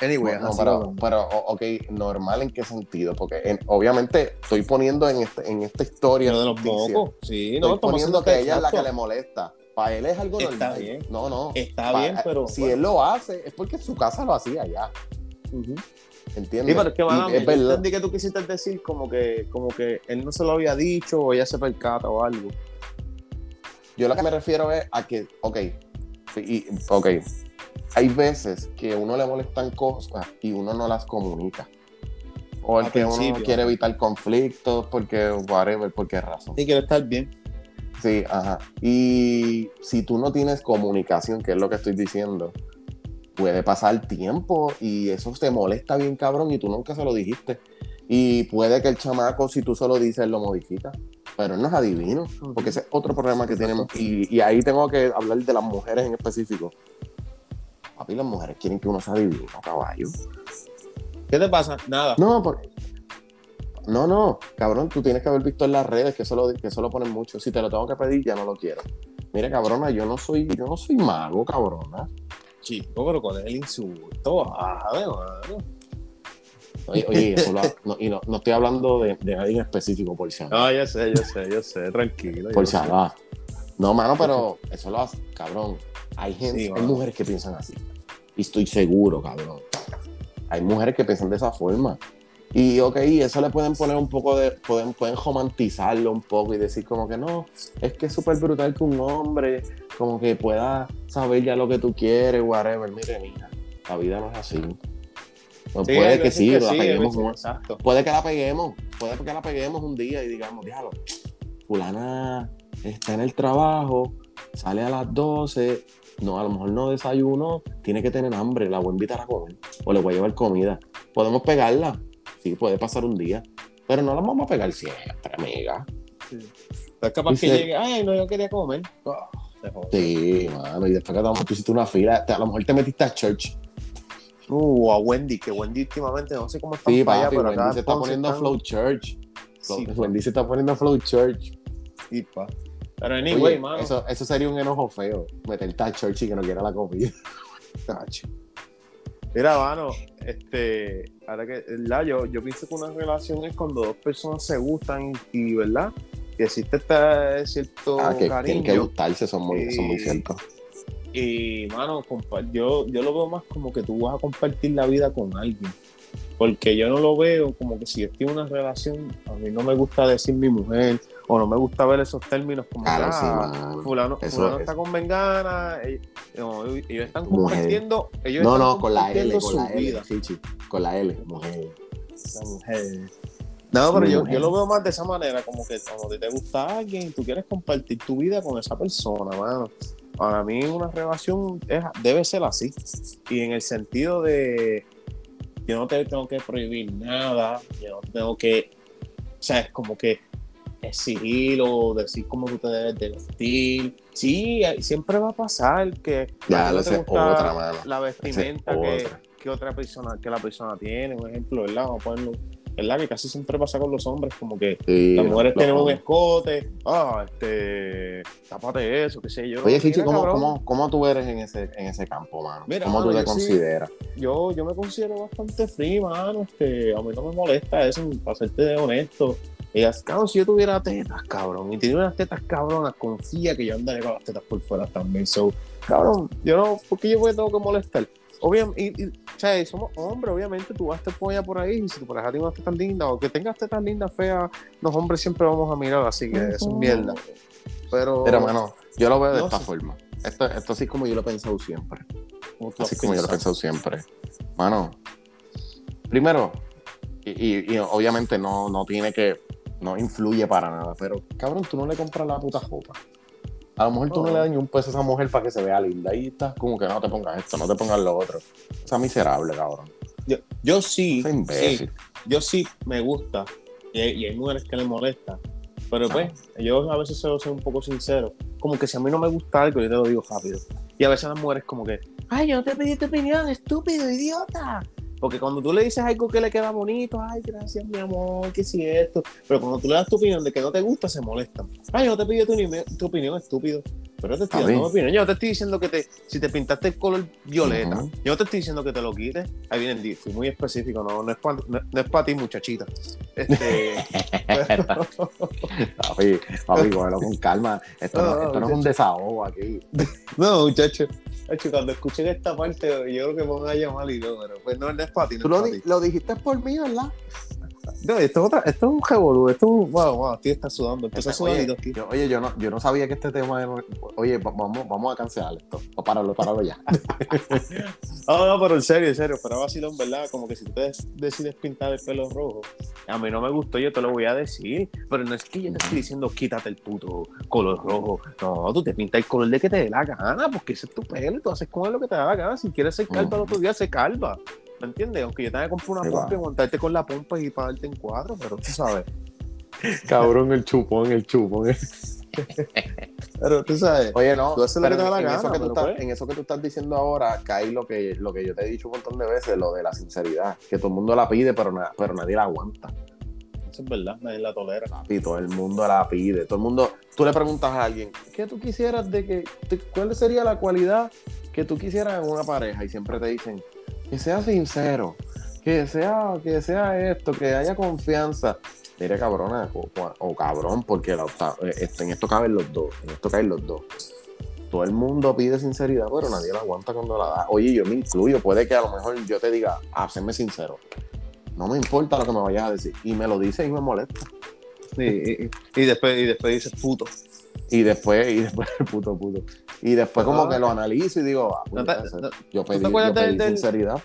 Anyway, No, así pero, pero, ok, normal en qué sentido, porque en- obviamente estoy poniendo en, este, en esta historia Lo de los mocos. Sí, Estoy no, estamos poniendo que ella es la que le molesta. Para él es algo Está normal. bien. No, no. Está bien, pero. Si bueno. él lo hace, es porque su casa lo hacía ya. Ujú. ¿Entiendes? Sí, pero es que, mano, es yo entendí que tú quisiste decir como que, como que él no se lo había dicho o ella se percata o algo. Yo lo que me refiero es a que, ok, y, ok, hay veces que uno le molestan cosas y uno no las comunica. O el que uno quiere evitar conflictos porque, whatever, por qué razón. Y quiere estar bien. Sí, ajá. Y si tú no tienes comunicación, que es lo que estoy diciendo, puede pasar tiempo y eso te molesta bien cabrón y tú nunca se lo dijiste. Y puede que el chamaco, si tú solo dices, lo modifica. Pero no es adivino, porque ese es otro problema que tenemos. Y, y ahí tengo que hablar de las mujeres en específico. Papi, las mujeres quieren que uno sea adivino, caballo. ¿Qué te pasa? Nada. No, porque... No, no, cabrón, tú tienes que haber visto en las redes que eso, lo, que eso lo ponen mucho. Si te lo tengo que pedir, ya no lo quiero. Mire, cabrona, yo no soy, yo no soy mago, cabrona. Chico, pero con el insulto, bájame, mano. Oye, oye eso lo- no, y no, no estoy hablando de, de nadie en específico, por si. No, yo sé, yo sé, yo sé, tranquilo. Por si. No, mano, pero eso lo hace, cabrón. Hay gente, Sí, hay mujeres que piensan así. Y estoy seguro, cabrón. Hay mujeres que piensan de esa forma. Y ok, eso le pueden poner un poco de, pueden, pueden romantizarlo un poco y decir como que no, es que es súper brutal que un hombre como que pueda saber ya lo que tú quieres, whatever. Mire, mija, la vida no es así. No, Sí, hay puede que sí, la sí, hay peguemos veces- Exacto. puede que la peguemos, puede que la peguemos un día y digamos, diablo, fulana está en el trabajo, sale a las 12, no, a lo mejor no desayuno, tiene que tener hambre, la voy a invitar a comer o le voy a llevar comida. Podemos pegarla, sí, puede pasar un día, pero no la vamos a pegar siempre, amiga. Es capaz que llegue, ay, no, yo quería comer. Oh. Sí, mano, y después que te- tú hiciste una fila, te- a lo mejor te metiste a church. Uh, a Wendy, que Wendy últimamente no sé cómo está Sí, para allá, papi, pero Wendy se está poniendo están- flow church. Sí, Wendy se está poniendo flow church. sí, pa. Pero anyway, Oye, mano. eso, eso sería un enojo feo, meterte a church y que no quiera la comida. Cacho. Mira, mano, este, ahora que, ¿verdad? Yo, yo pienso que una relación es cuando dos personas se gustan y, ¿verdad? Que existe este cierto Ah, que tienen que cariño. gustarse, son muy, son muy Y- ciertos. Y, mano, yo, yo lo veo más como que tú vas a compartir la vida con alguien. Porque yo no lo veo como que si yo estoy en una relación, a mí no me gusta decir mi mujer, o no me gusta ver esos términos como Claro, que, sí, ah, fulano, Eso fulano es- está con Vengana, ellos, no, ellos están compartiendo, ellos No, están no, con la L, con la L. Chichi. Con la L, mujer. La mujer. No, pero yo, yo lo veo más de esa manera, como que cuando te gusta alguien, tú quieres compartir tu vida con esa persona, mano. Para mí una relación es- debe ser así. Y en el sentido de yo no te tengo que prohibir nada, yo no tengo que, o sea, es como que exigir o decir cómo tú te debes de vestir. Sí, eh, siempre va a pasar que Ya, no te gusta otra, mano. la vestimenta que, otra. que otra persona, que la persona tiene, un ejemplo, ¿verdad? Vamos a ponerlo, ¿verdad? Que casi siempre pasa con los hombres, como que Sí, las mujeres tienen un escote, ah, este, tápate eso, qué sé yo. Oye, Mira, ¿cómo, cómo, cómo tú eres en ese, en ese campo, mano? Mira, ¿Cómo mano, tú te sí- consideras? Yo, yo me considero bastante free, mano, este, a mí no me molesta eso, para serte honesto. Ellas, cabrón, si yo tuviera tetas, cabrón, y tenía unas tetas cabronas, confía que yo andaré con las tetas por fuera también. So, cabrón, yo no, ¿por qué yo me tengo que molestar? Obviamente, y, y, o sea, somos hombres, obviamente tú vas a estar con ella por ahí, y si tu pareja tiene unas tetas lindas, o que tengas tetas lindas, feas, los hombres siempre vamos a mirar, así que eso es mierda. Pero, Pero, mano, yo lo veo de No esta sé. forma. Esto, esto así como yo lo he pensado siempre. ¿cómo tú Así como yo lo he pensado? pensado siempre. Mano, primero, y, y- y obviamente no, no tiene que, no influye para nada, pero cabrón, tú no le compras la puta ropa. A lo mejor tú no, No. le das ni un peso a esa mujer para que se vea linda. Y estás como que no te pongas esto, no te pongas lo otro. O sea, miserable, cabrón. Yo, yo sí, sí, yo sí me gusta, y hay, y hay mujeres que le molesta, pero pues, yo a veces ser un poco sincero, como que si a mí no me gusta algo, yo te lo digo rápido, y a veces las mujeres como que, ay, yo no te pedí tu opinión, estúpido, idiota, porque cuando tú le dices algo que le queda bonito, ay, gracias, mi amor, que si esto, pero cuando tú le das tu opinión de que no te gusta, se molestan, ay, yo no te pedí tu, ni- tu opinión, estúpido, pero te estoy dando mi opinión, yo no te estoy diciendo que te, si te pintaste el color violeta, yo no te estoy diciendo que te lo quites, ahí viene el di- fui muy específico, no, no es para no, no es pa ti, muchachita. Este, Papi, papi, cógelo con calma. Esto, no, esto no es un desahogo aquí. no, muchacho. Cuando escuchen esta parte, yo creo que me van a llamar y no, pero pues no, no es para ti, no Tú es lo, pa' di- ti. lo dijiste por mí, ¿verdad? No, esto, es otra, esto es un revolú, esto es un. Wow, wow, tío está sudando. Empezó Oye, sudadito aquí. yo, oye, yo no, yo no sabía que este tema era... Oye, va- vamos, vamos a cancelar esto. O páralo, páralo ya. No, no, pero en serio, en serio, pero vacilón, ¿verdad? Como que si tú decides pintar el pelo rojo, a mí no me gustó, yo te lo voy a decir, pero no es que yo te estoy diciendo quítate el puto color rojo. No, tú te pintas el color de que te dé la gana, porque ese es tu pelo, y tú haces con él lo que te da la gana. Si quieres ser calva el otro día, se calva. ¿Me entiendes? Aunque yo tenga que comprar una Sí, pompa va. y montarte con la pompa y pagarte en cuatro, pero tú sabes. Cabrón, el chupón, el chupón. Pero tú sabes. Oye, no, Tú haces lo que te da la en, gana, eso que tú estás, pues. en eso que tú estás diciendo ahora, cae lo que, lo que yo te he dicho un montón de veces, lo de la sinceridad, que todo el mundo la pide, pero, na- pero nadie la aguanta. Eso es verdad, nadie la tolera. Y todo el mundo la pide, todo el mundo, tú le preguntas a alguien, ¿qué tú quisieras de que, cuál sería la cualidad que tú quisieras en una pareja? Y siempre te dicen, que sea sincero, que sea, que sea esto, que haya confianza. Mire, cabrona, o, cabrón, porque la, eh, este, en esto caben los dos, en esto caen los dos. Todo el mundo pide sinceridad, pero nadie la aguanta cuando la da. Oye, yo me incluyo, puede que a lo mejor yo te diga, ah, séme sincero. No me importa lo que me vayas a decir. Y me lo dices y me molesta. Sí, y- y después, y después dices puto. Y después, y después, puto, puto. Y después como que lo analizo y digo, ah, ¿No no- yo pedí, te acuerdas yo pedí del- sinceridad.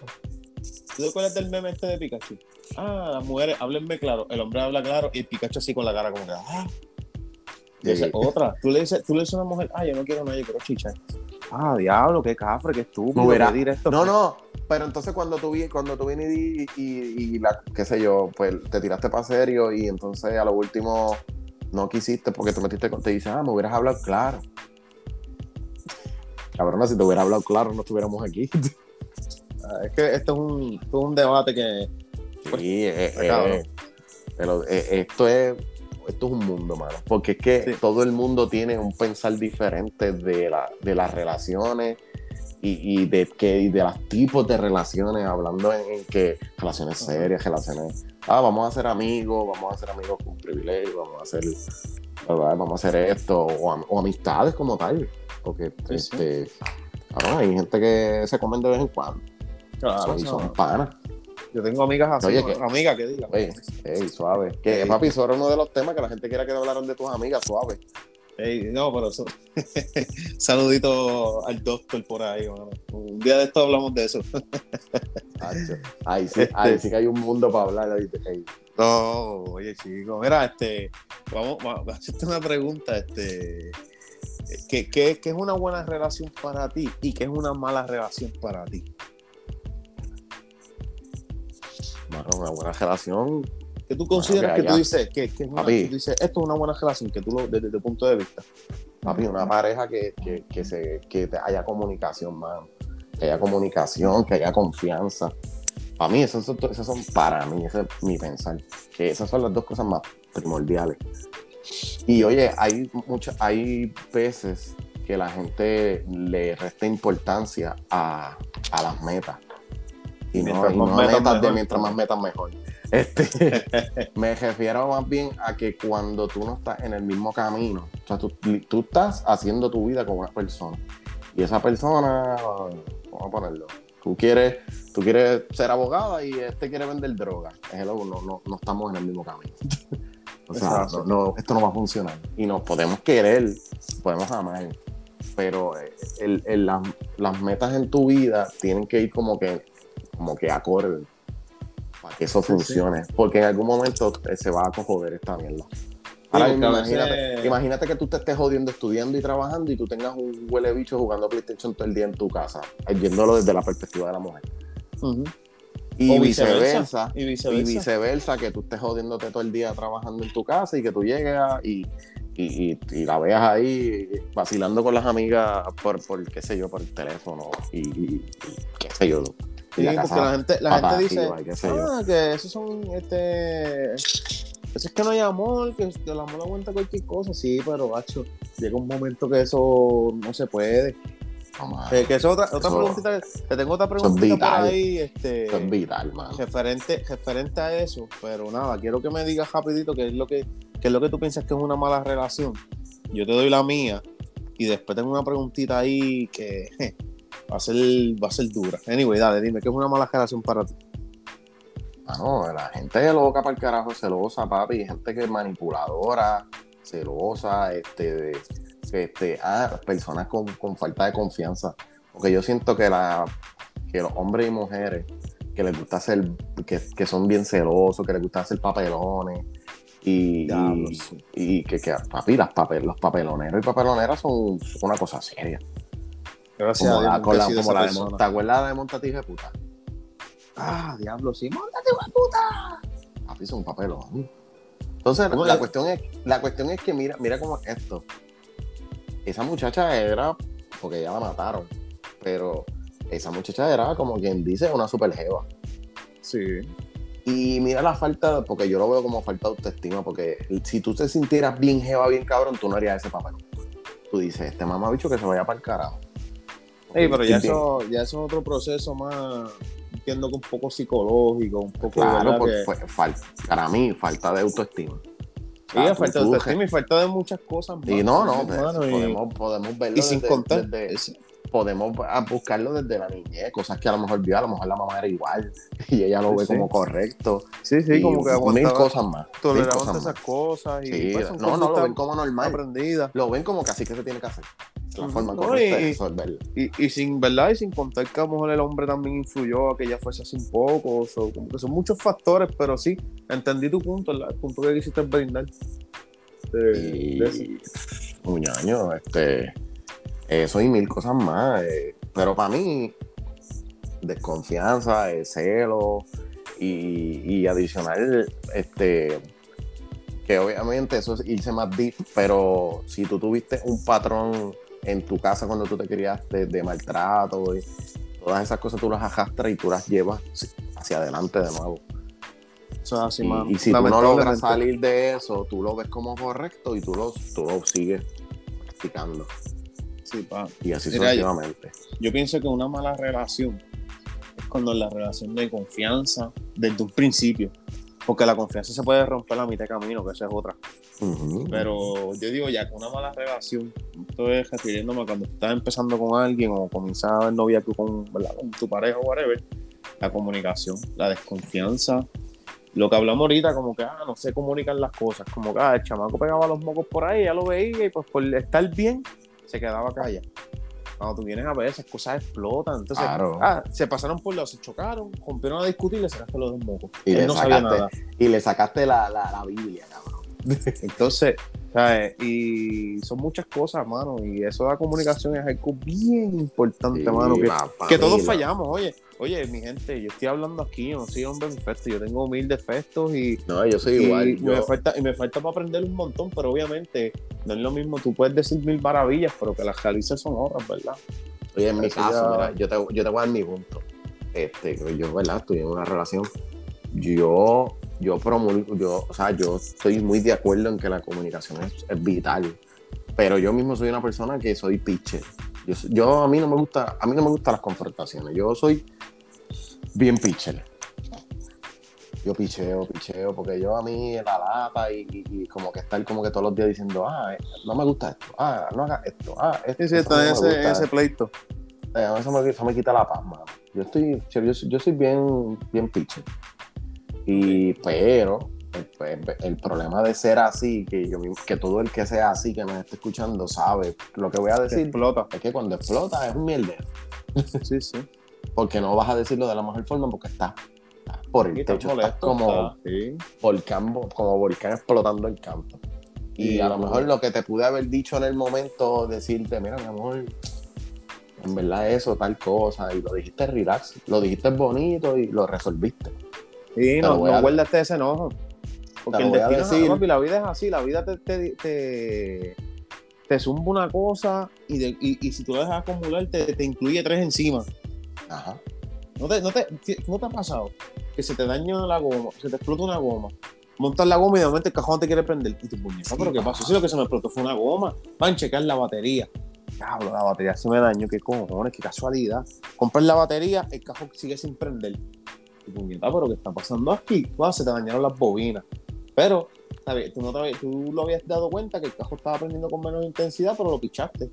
¿Tú te acuerdas del meme este de Pikachu? Ah, las mujeres, háblenme claro. El hombre habla claro y Pikachu así con la cara como que, ah. Y esa es otra. Tú le, dices, tú le dices a una mujer, ah, yo no quiero nadie, quiero chicha. Ah, diablo, qué cafre, qué estúpido, hubiera- qué directo. No, no, pero entonces cuando tú, vi- cuando tú vienes y, y, y la, qué sé yo, pues te tiraste para serio y entonces a lo último no quisiste porque te metiste con, te dices, ah, me hubieras hablado claro. Cabrona, si te hubiera hablado claro, no estuviéramos aquí. Ah, Es que esto es un, esto es un debate que. Sí, eh, está eh, cabrón. pero eh, esto es esto es un mundo, mano. Porque es que Sí. todo el mundo tiene un pensar diferente de, la, de las relaciones y, y de que y de los tipos de relaciones, hablando en, en que relaciones serias, relaciones. Ah, vamos a ser amigos, vamos a ser amigos con privilegio, vamos a hacer, vamos a hacer esto, o, am- o amistades como tal. Porque Sí, sí. este, cabrón, hay gente que se comen de vez en cuando. Claro, son, y son- panas. yo tengo amigas así. Oye, ¿no? que- amigas que digan. Ey, ey, suave. Que papi, eso era uno de los temas que la gente quiera que hablaran de tus amigas, suave. No, pero eso. Saludito al doctor por ahí, mano. Un día de esto hablamos de eso. Ahí sí, Este- ahí sí que hay un mundo para hablar. ahí. No, oye, chico, mira, este, vamos, vamos a hacerte una pregunta, este, ¿qué, qué, qué es una buena relación para ti y qué es una mala relación para ti? Mano, una buena relación. ¿Qué tú consideras que que, tú dices, que, que es una, Papi. que tú dices, esto es una buena relación, que tú lo, desde tu punto de vista? Papi, una pareja que, que, que, se, que haya comunicación, mano. Que haya comunicación, que haya confianza. Para mí, esos son, esos son para mí, ese es mi pensar. Que esas son las dos cosas más primordiales. Y oye, hay muchas, hay veces que la gente le resta importancia a, a las metas. Y no, y no metas, metas de mejor. mientras más metas mejor. Este, me refiero más bien a que cuando tú no estás en el mismo camino, o sea, tú, tú estás haciendo tu vida con una persona y esa persona, vamos a ponerlo, tú quieres, tú quieres ser abogada y este quiere vender droga. Hello, no, no, no estamos en el mismo camino. o sea, no, esto no va a funcionar. Y nos podemos querer, podemos amar, pero eh, el- el- las, las metas en tu vida tienen que ir como que, como que acorde para que eso sí. funcione. Porque en algún momento eh, se va a joder esta mierda. Ahora mismo, imagínate, imagínate que tú te estés jodiendo estudiando y trabajando y tú tengas un huele bicho jugando PlayStation todo el día en tu casa, eh, viéndolo desde la perspectiva de la mujer. Y viceversa, Y y viceversa. que tú estés jodiéndote todo el día trabajando en tu casa y que tú llegues a- y, y, y- y la veas ahí vacilando con las amigas por, por qué sé yo, por el teléfono y, y- y qué sé yo. Sí, la porque la gente, la gente dice, ah, que esos son, este, eso es que no hay amor, que que el amor aguanta cualquier cosa, sí, pero, gacho, llega un momento que eso no se puede. No, mano, Que, es otra, otra Eso- preguntita, te tengo otra es preguntita por ahí, este, eso es vital, mano. referente, referente a eso, pero nada, quiero que me digas rapidito qué es lo que, qué es lo que tú piensas que es una mala relación. Yo te doy la mía y después tengo una preguntita ahí que je, va a ser, va a ser dura. Anyway, dale, dime, ¿qué es una mala relación para ti? Mano, la gente loca para el carajo, celosa, papi, gente que es manipuladora, celosa, este, este, ah, personas con, falta de confianza. Porque yo siento que, la, que los hombres y mujeres que les gusta hacer, que, son bien celosos, que les gusta hacer papelones, y, y, que, que, papi, las papel, los papeloneros y papeloneras son una cosa seria. Gracias como la, con la, como la de, ¿Te acuerdas de Montate de puta? Ah, diablo, sí, montate de puta. Papi, son papelón. Entonces, la cuestión, es, la cuestión es que mira, mira cómo es esto. Esa muchacha era, porque ya la mataron, pero esa muchacha era como quien dice una super jeva. Sí. Y mira la falta, porque yo lo veo como falta de autoestima, porque si tú te sintieras bien jeva, bien cabrón, tú no harías ese papel. Tú dices, este mamá bicho que se vaya para el carajo. Sí, pero ya eso, ya eso es otro proceso más, entiendo que un poco psicológico, un poco... Claro, porque para mí, falta de autoestima. Sí, falta de autoestima y falta de muchas cosas más. Y no, no, pues, podemos, podemos verlo y sin contar, podemos buscarlo desde la niñez, cosas que a lo mejor vio, a lo mejor la mamá era igual y ella lo ve como correcto. Sí, sí, como que mil cosas más. Toleramos esas cosas y sí, pues, no, no lo ven como normal. Aprendida. Lo ven como que así que se tiene que hacer. La forma correcta y, de Y, y, sin verdad y sin contar que a lo mejor el hombre también influyó a que ella fuese así un poco, o como que son muchos factores, pero sí, entendí tu punto, el punto que quisiste brindar. De, un año, este eso y mil cosas más. Eh, pero para mí, desconfianza, eh, celo y, adicional, este, que obviamente eso es irse más deep, pero si tú tuviste un patrón en tu casa cuando tú te criaste de maltrato y todas esas cosas tú las arrastras y tú las llevas hacia adelante de nuevo. y, y, si tú no logras salir de eso, tú lo ves como correcto y tú lo, tú lo sigues practicando. Y así sucesivamente. Yo, pienso que una mala relación es cuando la relación de confianza desde un principio. Porque la confianza se puede romper a mitad de camino, que esa es otra. Pero yo digo ya que una mala relación, estoy refiriéndome a cuando estás empezando con alguien o comienzas a ver novia con, con tu pareja o whatever, la comunicación, la desconfianza, lo que hablamos ahorita, como que ah, no se comunican las cosas, como que ah, el chamaco pegaba los mocos por ahí, ya lo veía y pues por estar bien, se quedaba callado. Cuando tú vienes a ver, esas cosas explotan. Entonces, ah, se pasaron por lado, se chocaron, rompieron a discutir y le sacaste los dos mocos. Y, le, no sacaste, nada. y le sacaste la, la, la Biblia. Entonces, ¿sabes? Y son muchas cosas, mano. Y eso de la comunicación es algo bien importante, mano. Que, que todos fallamos, oye. Oye, mi gente, yo estoy hablando aquí, yo no soy hombre perfecto, yo tengo mil defectos y. No, yo soy igual. Y, Me falta, y me falta para aprender un montón, pero obviamente no es lo mismo. Tú puedes decir mil maravillas, pero que las realices son otras, ¿verdad? Oye, en mi caso, mira, yo te, yo te voy a dar mi punto. Este, yo, ¿verdad? Estoy en una relación. Yo, yo promulgo, yo, o sea, yo estoy muy de acuerdo en que la comunicación es, es vital. Pero yo mismo soy una persona que soy pitcher. Yo, yo, a mí no me gusta, a mí no me gustan las confrontaciones. Yo soy bien pitcher. Yo picheo, picheo, porque yo a mí la lata y, como que estar como que todos los días diciendo, ah, eh, no me gusta esto, ah, no haga esto, ah, este, sí, está ese, ese, pleito. Eh, eso, me, eso me quita la paz, mano. Yo estoy, yo, yo soy bien, bien pitcher. Y, pero, el, el, problema de ser así, que yo que todo el que sea así, que me esté escuchando, sabe lo que voy a decir. Explota. Es que cuando explota es un mierdero. Sí, sí. Porque no vas a decirlo de la mejor forma porque está por el techo, como, volcán, como volcán explotando el campo. Y, a lo mejor lo que te pude haber dicho en el momento, decirte, mira, mi amor, en verdad eso, tal cosa, y lo dijiste relax, lo dijiste bonito y lo resolviste. Sí, no, no guardaste ese enojo. Porque el destino decir... la vida es así, la vida te, te, te, te zumba una cosa y, de, y, y, si tú lo dejas acumular te, te incluye tres encima. Ajá. ¿No te, no, te, ¿No te ha pasado que se te daña la goma, se te explota una goma, montas la goma y de momento el cajón te quiere prender y tu puñeta, pero ¿qué pasó? Si lo que se me explotó fue una goma, van a checar la batería. Diablo, la batería se me dañó, qué cojones, qué casualidad. Compras la batería, el cajón sigue sin prender. Puñeta, pero ¿qué está pasando aquí? se te dañaron las bobinas. Pero ¿sabes? Tú, no te, tú lo habías dado cuenta que el cajo estaba prendiendo con menos intensidad, pero lo pichaste.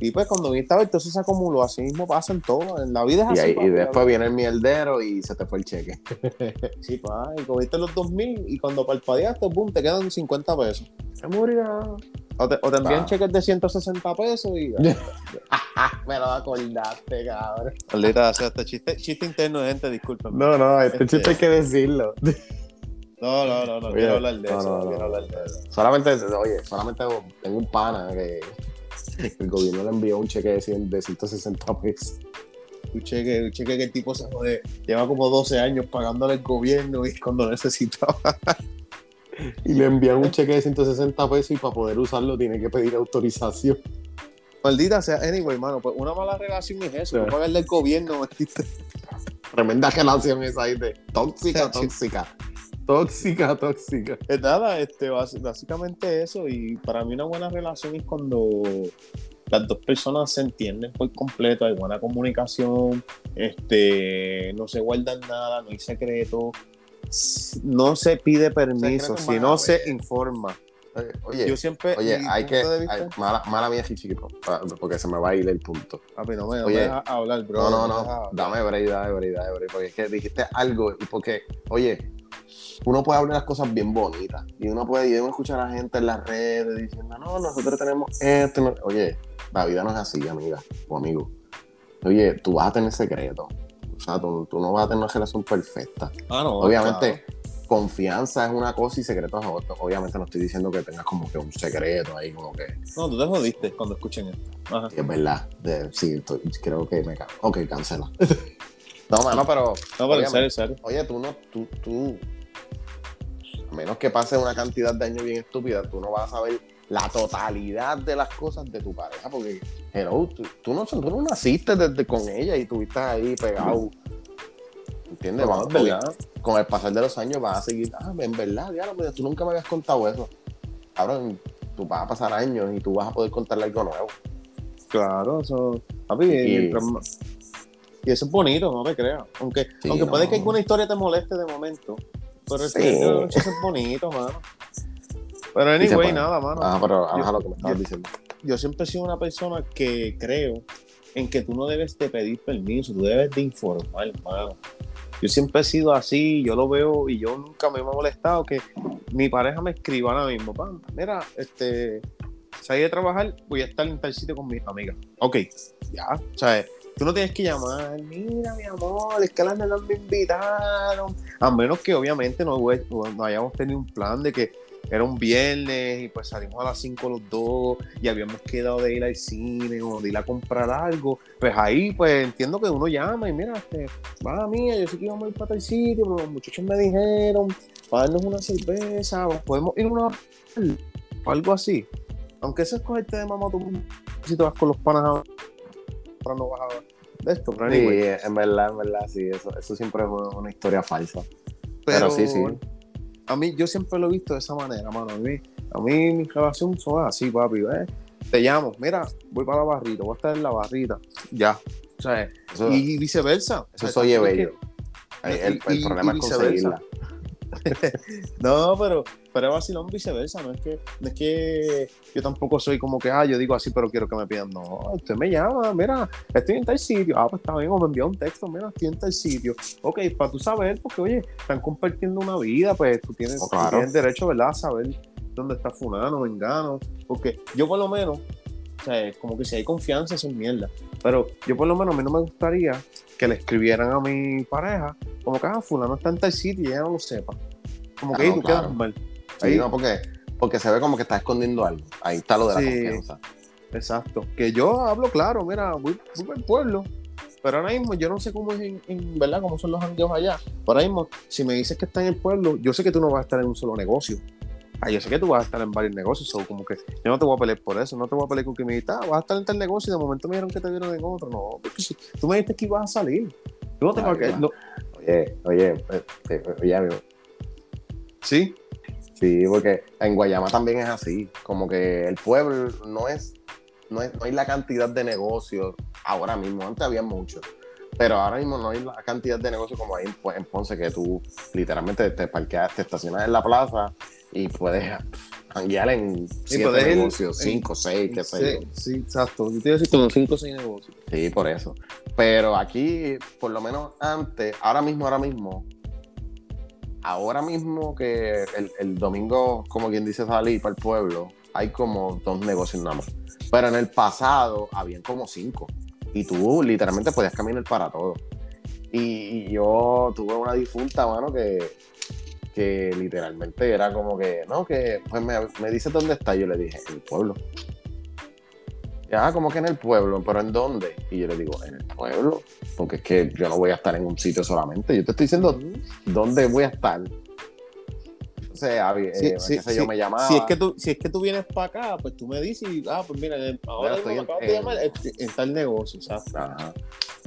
Y pues cuando viniste a ver, entonces se acumuló. Así mismo pasa en todo. En la vida es y, así. y después viene el mierdero y se te fue el cheque. sí, pa, y cogiste los 2000 y cuando parpadeaste, boom, te quedan 50 pesos. Se murió. O te, o te envían cheques de 160 pesos y. Me lo acordaste, cabrón. Maldita sea, este chiste, chiste interno de gente, disculpen. No, no, este, este, chiste hay que decirlo. No, no, no, no quiero hablar de eso. No, quiero hablar de eso. Solamente, oye, solamente tengo un pana que el gobierno le envió un cheque de, 100, de 160 pesos. Un cheque, un cheque que el tipo se jode, lleva como 12 años pagándole al gobierno y cuando necesitaba. Y le envían un cheque de 160 pesos y para poder usarlo tiene que pedir autorización. Maldita sea, anyway, mano, pues una mala relación es eso, no pagarle al gobierno. Tremenda relación esa ahí de tóxica, tóxica. Tóxica, tóxica. Es nada, este, básicamente eso. Y para mí una buena relación es cuando las dos personas se entienden por completo, hay buena comunicación, este, no se guardan nada, no hay secreto, no se pide permiso, sino se informa. Oye, yo siempre. Oye, hay que. mala, mala mía, chico, porque se me va a ir el punto. Papi, no me, oye, hablar, bro. No, no, no. Dame break, dame break, dame break. Porque es que dijiste algo y porque, oye, uno puede hablar las cosas bien bonitas y uno puede ir a escuchar a la gente en las redes diciendo, no, nosotros tenemos esto. Oye, la vida no es así, amiga o amigo. Oye, tú vas a tener secretos. O sea, tú, no vas a tener una relación perfecta. Ah, no, Obviamente, confianza es una cosa y secretos es otra. Obviamente no estoy diciendo que tengas como que un secreto ahí, como que... No, tú te jodiste cuando escuchen esto. Ajá. es verdad. sí, creo que me... Ok, cancela. no, mano, pero... No, pero en serio, serio. Oye, tú no... Tú, tú, a menos que pase una cantidad de años bien estúpida, tú no vas a saber la totalidad de las cosas de tu pareja, porque, hello, tú, no, tú no naciste desde con ella y estuviste ahí pegado. ¿Entiendes? Vamos, con el pasar de los años vas a seguir, ah, en verdad, diablo, tú nunca me habías contado eso. Ahora tú vas a pasar años y tú vas a poder contarle algo nuevo. Claro, eso. Papi, y, y eso es bonito, no te creas. Aunque, aunque puede que alguna historia te moleste de momento, pero es que es bonito, mano. Pero anyway, nada, mano. Ah, pero yo, lo que me estabas diciendo. Yo siempre he sido una persona que creo en que tú no debes de pedir permiso, tú debes de informar, mano. Yo siempre he sido así, yo lo veo y yo nunca me he molestado que mi pareja me escriba ahora mismo, Pam, mira, este, salí de trabajar, voy a estar en tal sitio con mis amigas. Ok, ya, o sea, Tú no tienes que llamar, mira mi amor, es que las nenas me invitaron. A menos que obviamente no, no hayamos tenido un plan de que era un viernes y pues salimos a las 5 los dos y habíamos quedado de ir al cine o de ir a comprar algo, pues ahí pues entiendo que uno llama y mira, este, mía, yo sé que íbamos a ir para tal sitio, pero los muchachos me dijeron para darnos una cerveza, o podemos ir a una o algo así. Aunque eso es cogerte de mamá tú si te vas con los panas no vas de esto. Pero sí, en verdad, en verdad, sí, eso, eso siempre es una, historia falsa. Pero, sí, sí. A mí, yo siempre lo he visto de esa manera, mano. A mí, a mí mi relación son así, papi, ¿ves? Te llamo, mira, voy para la barrita, voy a estar en la barrita, ya. O sea, y viceversa. Eso soy bello. El, el, problema es conseguirla. No, pero, pero vacilón viceversa. No es, que, no es que yo tampoco soy como que, ah, yo digo así, pero quiero que me pidan. No, usted me llama, mira, estoy en tal sitio. Ah, pues está bien, o me envía un texto, mira, estoy en tal sitio. Ok, para tú saber, porque oye, están compartiendo una vida, pues tú tienes, oh, tienes derecho, ¿verdad?, a saber dónde está Fulano, Vengano. Porque yo, por lo menos, o sea, como que si hay confianza, eso es mierda. Pero yo por lo menos a mí no me gustaría que le escribieran a mi pareja como que, ah, fulano está en tal sitio y ella no lo sepa. Como que ahí tú quedas mal. Sí, no, porque, porque se ve como que está escondiendo algo. Ahí está lo de la confianza. Exacto. Que yo hablo claro, mira, voy, voy al pueblo. Pero ahora mismo yo no sé cómo es en, verdad, cómo son los amigos allá. Ahora mismo, si me dices que está en el pueblo, yo sé que tú no vas a estar en un solo negocio. Ah, yo sé que tú vas a estar en varios negocios, o como que yo no te voy a pelear por eso, no te voy a pelear con que me digas, ah, vas a estar en tal negocio y de momento me dijeron que te vieron en otro. No, porque si tú me dijiste que ibas a salir. Tú no te vas a Oye, oye, eh, eh, oye, amigo. ¿Sí? Sí, porque en Guayama también es así. Como que el pueblo no es, no es, no hay la cantidad de negocios ahora mismo. Antes había mucho. Pero ahora mismo no hay la cantidad de negocios como hay en, Ponce que tú literalmente te parqueas, te estacionas en la plaza y puedes janguear en siete puedes ir negocios, en- cinco, seis, qué sé yo. Sí, exacto. Yo te iba a decir como 5 o 6 negocios. Sí, por eso. Pero aquí, por lo menos antes, ahora mismo, ahora mismo, ahora mismo que el, el domingo, como quien dice, salí para el pueblo, hay como dos negocios nada más. Pero en el pasado habían como cinco. Y tú literalmente podías caminar para todo. Y, y yo tuve una difunta, mano, que, que literalmente era como que, no, que pues me, me dice dónde está. Yo le dije, en el pueblo. Ya, como que en el pueblo, pero ¿en dónde? Y yo le digo, en el pueblo, porque es que yo no voy a estar en un sitio solamente. Yo te estoy diciendo dónde voy a estar. Entonces, Avi, Sí, eh, sí, qué sé sí. yo, me llamaba. Si es, que tú, si es que tú vienes para acá, pues tú me dices, ah, pues mira, eh, ahora estoy me en- acabas de en- llamar, este, está el negocio, ¿sabes? Ajá.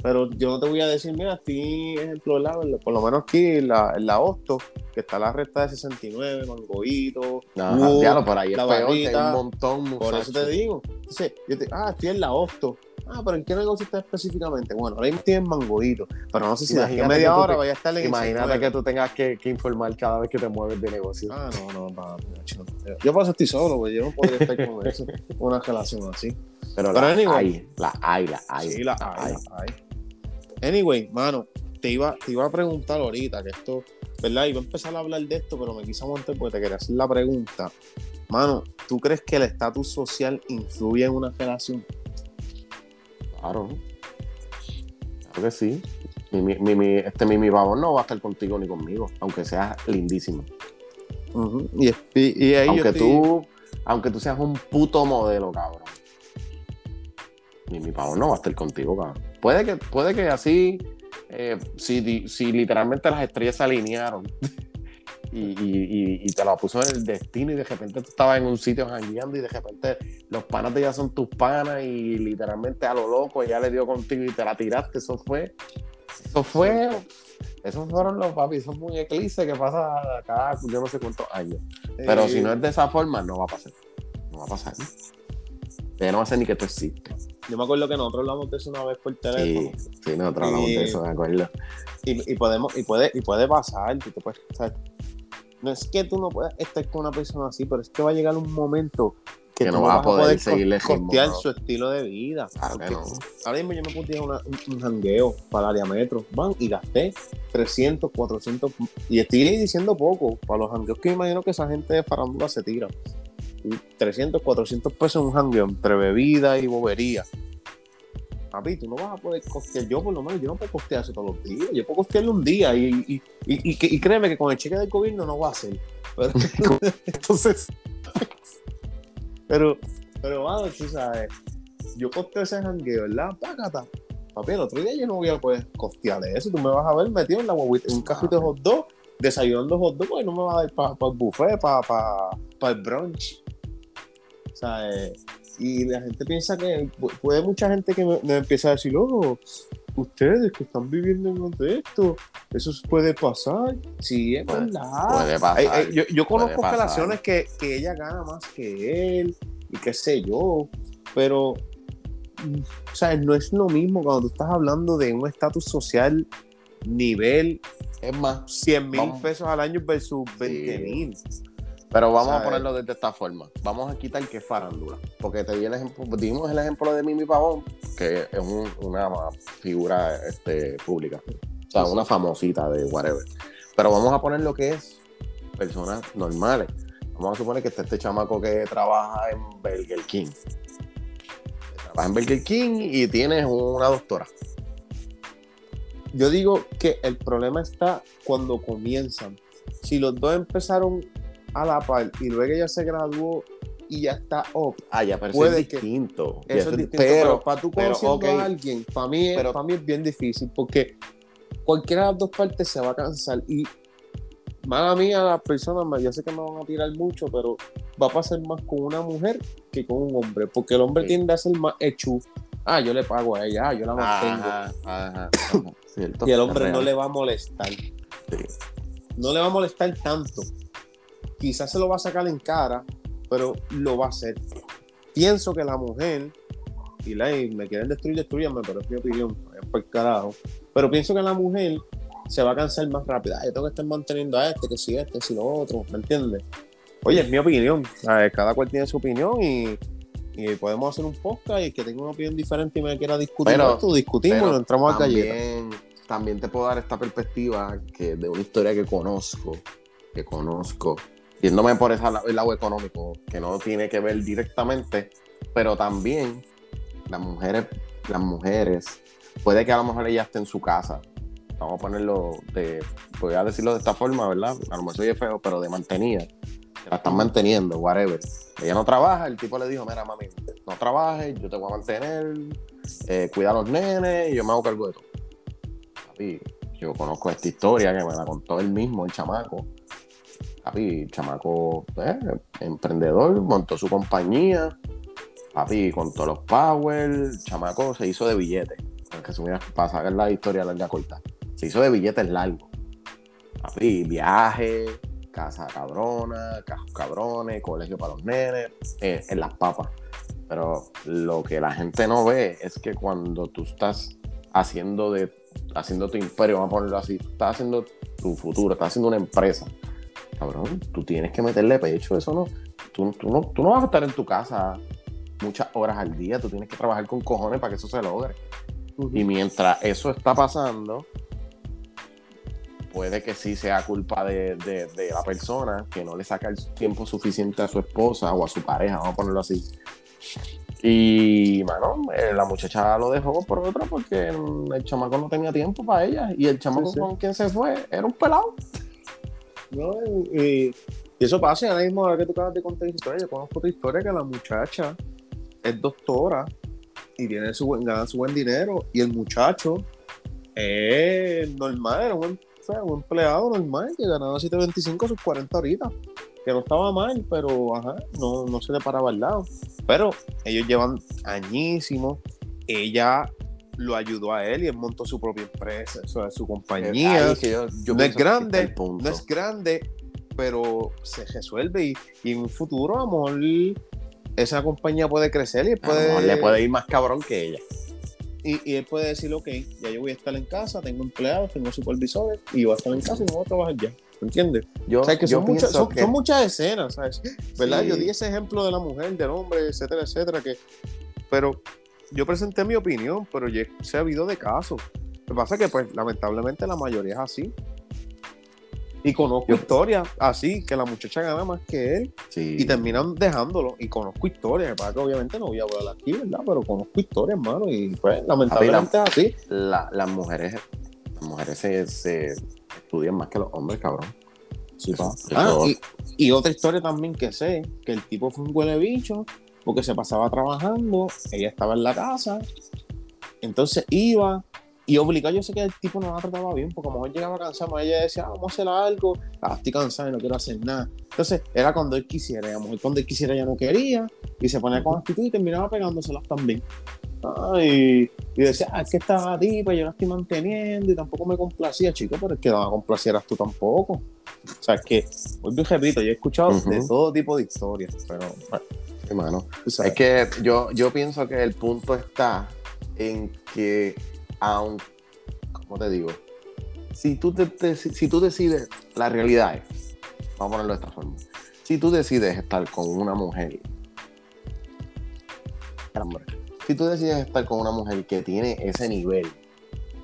Pero yo no te voy a decir, mira, estoy, ejemplo, ¿verdad? por lo menos aquí en la, en la Hosto, que está la recta de 69, Mangoito, Ajá. Diablo, por ahí es la peor, que hay un montón, por eso te digo. Entonces, yo te, ah, estoy en la Hosto. Ah, pero ¿en qué negocio está específicamente? Bueno, ahora mismo estoy en Mangoito, pero no sé si de aquí a Imagínate media que hora te- vaya a estar en el Imagínate 69. que tú tengas que, que informar cada vez que te mueves de negocio. Ah, no, no, no, no, Yo por eso estoy solo, güey. Yo no podría estar con eso, una relación así. pero pero la anyway. hay, la hay, la hay. Sí, la hay, la hay. Anyway, mano, te iba, te iba a preguntar ahorita que esto, ¿verdad? Iba a empezar a hablar de esto, pero me quise montar porque te quería hacer la pregunta. Mano, ¿tú crees que el estatus social influye en una relación? Claro. Claro que sí. Mi, mi, mi, mi- este Mimi Babón no va a estar contigo ni conmigo, aunque seas lindísimo. Y, y, y ahí yo aunque tú, aunque tú seas un puto modelo, cabrón. Mimi Pavón no va a estar contigo, cabrón. Puede que, puede que así, eh, si, si literalmente las estrellas se alinearon y, y- y- y te la puso en el destino y de repente tú estabas en un sitio jangueando y de repente los panas de ella son tus panas y literalmente a lo loco ella le dio contigo y te la tiraste, eso fue, eso fue, esos fueron los papi, eso fue un eclipse que pasa cada yo no sé cuántos años. Pero eh, si no es de esa forma, no va a pasar. No va a pasar. Ella no va a ser ni que tú existes. Yo me acuerdo que nosotros hablamos de eso una vez por teléfono. Sí, sí, nosotros hablamos Y- de eso, de acuerdo. Y, y podemos, y puede, y puede pasar, tú te puedes, o sea, no es que tú no puedas estar con una persona así, pero es que va a llegar un momento que, no vas a poder seguirle ritmo, costear su estilo de vida. Claro que no. Ahora mismo yo me puse una, un, jangueo para el área metro, van y gasté 300, 400, y estoy diciendo poco, para los jangueos que imagino que esa gente de farándula se tira. Y 300, 400 pesos en un jangueo entre bebida y bobería. Papi, tú no vas a poder costear, yo por lo menos, yo no puedo costear eso todos los días, yo puedo costearlo un día y, y, y, y, créeme que con el cheque del gobierno no va a hacer. Pero, entonces, pero, pero, mano, tú sabes, yo costeo ese jangueo, ¿verdad? Págata. Papi, el otro día yo no voy a poder costear eso, tú me vas a ver metido en la guaguita, en un cajito de hot dog, desayunando hot dog, pues no me va a dar para el buffet, para el brunch. O sea, eh, y la gente piensa que pu- puede mucha gente que me, me empieza a decir, oh, ustedes que están viviendo en donde esto, eso puede pasar. Sí, es Puede- verdad. Puede pasar. Ay, ay, yo, yo conozco puede pasar. relaciones que, que ella gana más que él y qué sé yo, pero o sea, no es lo mismo cuando tú estás hablando de un estatus social nivel Es más, 100 mil pesos al año versus 20 mil. Pero vamos ¿Sabes? a ponerlo desde esta forma. Vamos a quitar que es farándula. Porque te di el ejemplo, dimos el ejemplo de Mimi Pavón, que es un- una figura este, pública. O sea, una famosita de whatever. Pero vamos a poner lo que es personas normales. Vamos a suponer que está este chamaco que trabaja en Burger King. Trabaja en Burger King y tienes una doctora. Yo digo que el problema está cuando comienzan. Si los dos empezaron a la par y luego ella se graduó y ya está up, Ah, ya, pero eso Puede es que- distinto. Eso es distinto, pero, pero, para tú conociendo ok. a alguien, para mí, es- Pero- para mí es bien difícil porque cualquiera de las dos partes se va a cansar y mala mía las personas, yo sé que me van a tirar mucho, pero va a pasar más con una mujer que con un hombre, porque el hombre Sí. tiende a ser más hecho. Ah, yo le pago a ella, ah, yo la mantengo. Ajá, ajá, ajá. Cierto, y el es hombre no le va a molestar. Sí. No le va a molestar tanto. Quizás se lo va a sacar en cara, pero lo va a hacer. Pienso que la mujer y like, me quieren destruir, destruyanme, pero es mi opinión, es por carajo. Pero pienso que la mujer se va a cansar más rápido. yo tengo que estar manteniendo a este, que si este, si lo otro, ¿me entiendes? Oye, es mi opinión. cada cual tiene su opinión y, podemos hacer un podcast y que tenga una opinión diferente y me quiera discutir pero, esto, discutimos y entramos a también, También te puedo dar esta perspectiva que de una historia que conozco, que conozco, yéndome por ese lado económico, que no tiene que ver directamente, pero también las mujeres, las mujeres, puede que a lo mejor ella esté en su casa, vamos a ponerlo de, voy a decirlo de esta forma, ¿verdad? A lo mejor soy feo, pero de mantenida, la están manteniendo, whatever. Ella no trabaja, el tipo le dijo, mira, mami, no trabajes, yo te voy a mantener, eh, cuida a los nenes y yo me hago cargo de todo. Papi, yo conozco esta historia que me la contó él mismo, el chamaco. Papi, chamaco, eh, emprendedor, montó su compañía. Papi, con todos los power, chamaco se hizo de billetes. Que para sacar la historia larga corta. Se hizo de billetes largos. Papi, viaje, casa cabrona, cajos cabrones, colegio para los nenes, eh, en las papas. Pero lo que la gente no ve es que cuando tú estás haciendo de haciendo tu imperio, vamos a ponerlo así, estás haciendo tu futuro, estás haciendo una empresa, cabrón, tú tienes que meterle pecho, eso no. Tú, no, tú no vas a estar en tu casa muchas horas al día, tú tienes que trabajar con cojones para que eso se logre. Y mientras eso está pasando, puede que sí sea culpa de, la persona que no le saca el tiempo suficiente a su esposa o a su pareja, vamos a ponerlo así. Y, bueno, eh, la muchacha lo dejó por otra porque el chamaco no tenía tiempo para ella. Y el chamaco con quien se fue era un pelado. No, y, eso pasa, ahora mismo, ahora que tú acabas de contar historia, yo conozco otra historia que la muchacha es doctora y tiene su buen, gana su buen dinero. Y el muchacho es normal, era un, un empleado normal que ganaba 7.25 sus 40 horitas. Que no estaba mal, pero ajá, no, no se le paraba al lado. Pero ellos llevan añísimos. Ella lo ayudó a él y él montó su propia empresa, eso es su compañía. no es grande, no es grande, pero se resuelve y, y en un futuro, a lo mejor esa compañía puede crecer y puede... le puede ir más cabrón que ella. Y, él puede decir, ok, ya yo voy a estar en casa, tengo empleados, tengo supervisores y voy a estar en casa y no voy a trabajar ya. ¿Entiendes? Yo, que son, muchas, son, muchas escenas, ¿sabes? ¿Verdad? Yo di ese ejemplo de la mujer, del hombre, etcétera, etcétera, que... Pero yo presenté mi opinión, pero se ha habido de casos. Lo que pasa es que, pues, lamentablemente la mayoría es así. Y conozco historias así, que la muchacha gana más que él y terminan dejándolo. Y conozco historias, para que obviamente no voy a hablar aquí, ¿verdad? Pero conozco historias, hermano, y pues lamentablemente es así. las mujeres, las mujeres se, estudian más que los hombres, cabrón. Sí, ah, y, otra historia también que sé, que el tipo fue un huele bicho, porque se pasaba trabajando, ella estaba en la casa, entonces iba, y obligado, yo sé que el tipo no la trataba bien, porque como él llegaba cansado, ella decía, ah, vamos a hacer algo, ah, estoy cansado y no quiero hacer nada. Entonces, era cuando él quisiera, y a lo mejor cuando él quisiera ya no quería, y se ponía con actitud y terminaba pegándoselas también. y, decía, ah, es que estaba ti, pues yo la estoy manteniendo y tampoco me complacía, chico, pero es que no me complacieras tú tampoco. O sea, es que, vuelvo y repito, yo he escuchado de todo tipo de historias, pero bueno. Hermano, es que yo, yo pienso que el punto está en que aunque, como te digo, si tú, te, si tú decides, la realidad es, vamos a ponerlo de esta forma, si tú decides estar con una mujer, si tú decides estar con una mujer que tiene ese nivel,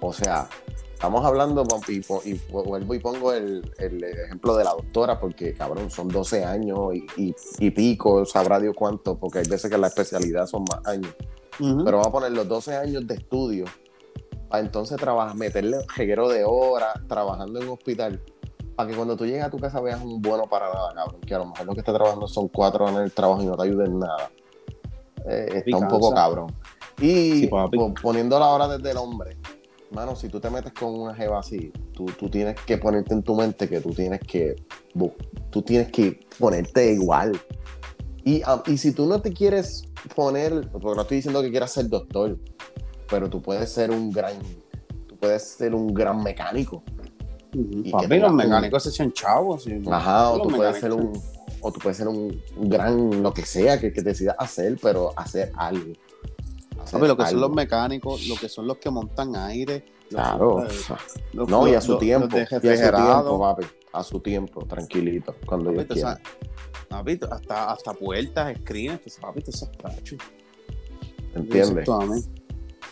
o sea, estamos hablando, y, vuelvo y pongo el, ejemplo de la doctora, porque cabrón, son 12 años y, y, pico, sabrá Dios cuánto, porque hay veces que la especialidad son más años. Pero vamos a poner los 12 años de estudio para entonces trabajar, meterle un reguero de horas trabajando en un hospital, para que cuando tú llegues a tu casa veas un bueno para nada, cabrón, que a lo mejor lo que está trabajando son cuatro horas en el trabajo y no te ayuda en nada. Eh, está un poco cabrón. Y poniendo la hora desde el hombre, mano, si tú te metes con una jeva así, tú, tú, tienes que ponerte en tu mente que tú tienes que, tú tienes que ponerte igual. Y, y si tú no te quieres poner, porque no estoy diciendo que quieras ser doctor, pero tú puedes ser un gran, tú puedes ser un gran mecánico. Y Papi, los mecánicos se echan chavos. Ajá, o tú, puedes ser un, o tú puedes ser un, gran, lo que sea que, que decidas hacer, pero hacer algo. Hacer lo que son los mecánicos, lo que son los que montan aire. Claro. los- los- No, y a su tiempo. y a su tiempo, papi. A su tiempo, tranquilito. Cuando Papi, yo quiera. papi, hasta, hasta puertas, screens, papi, tú. ¿Entiendes?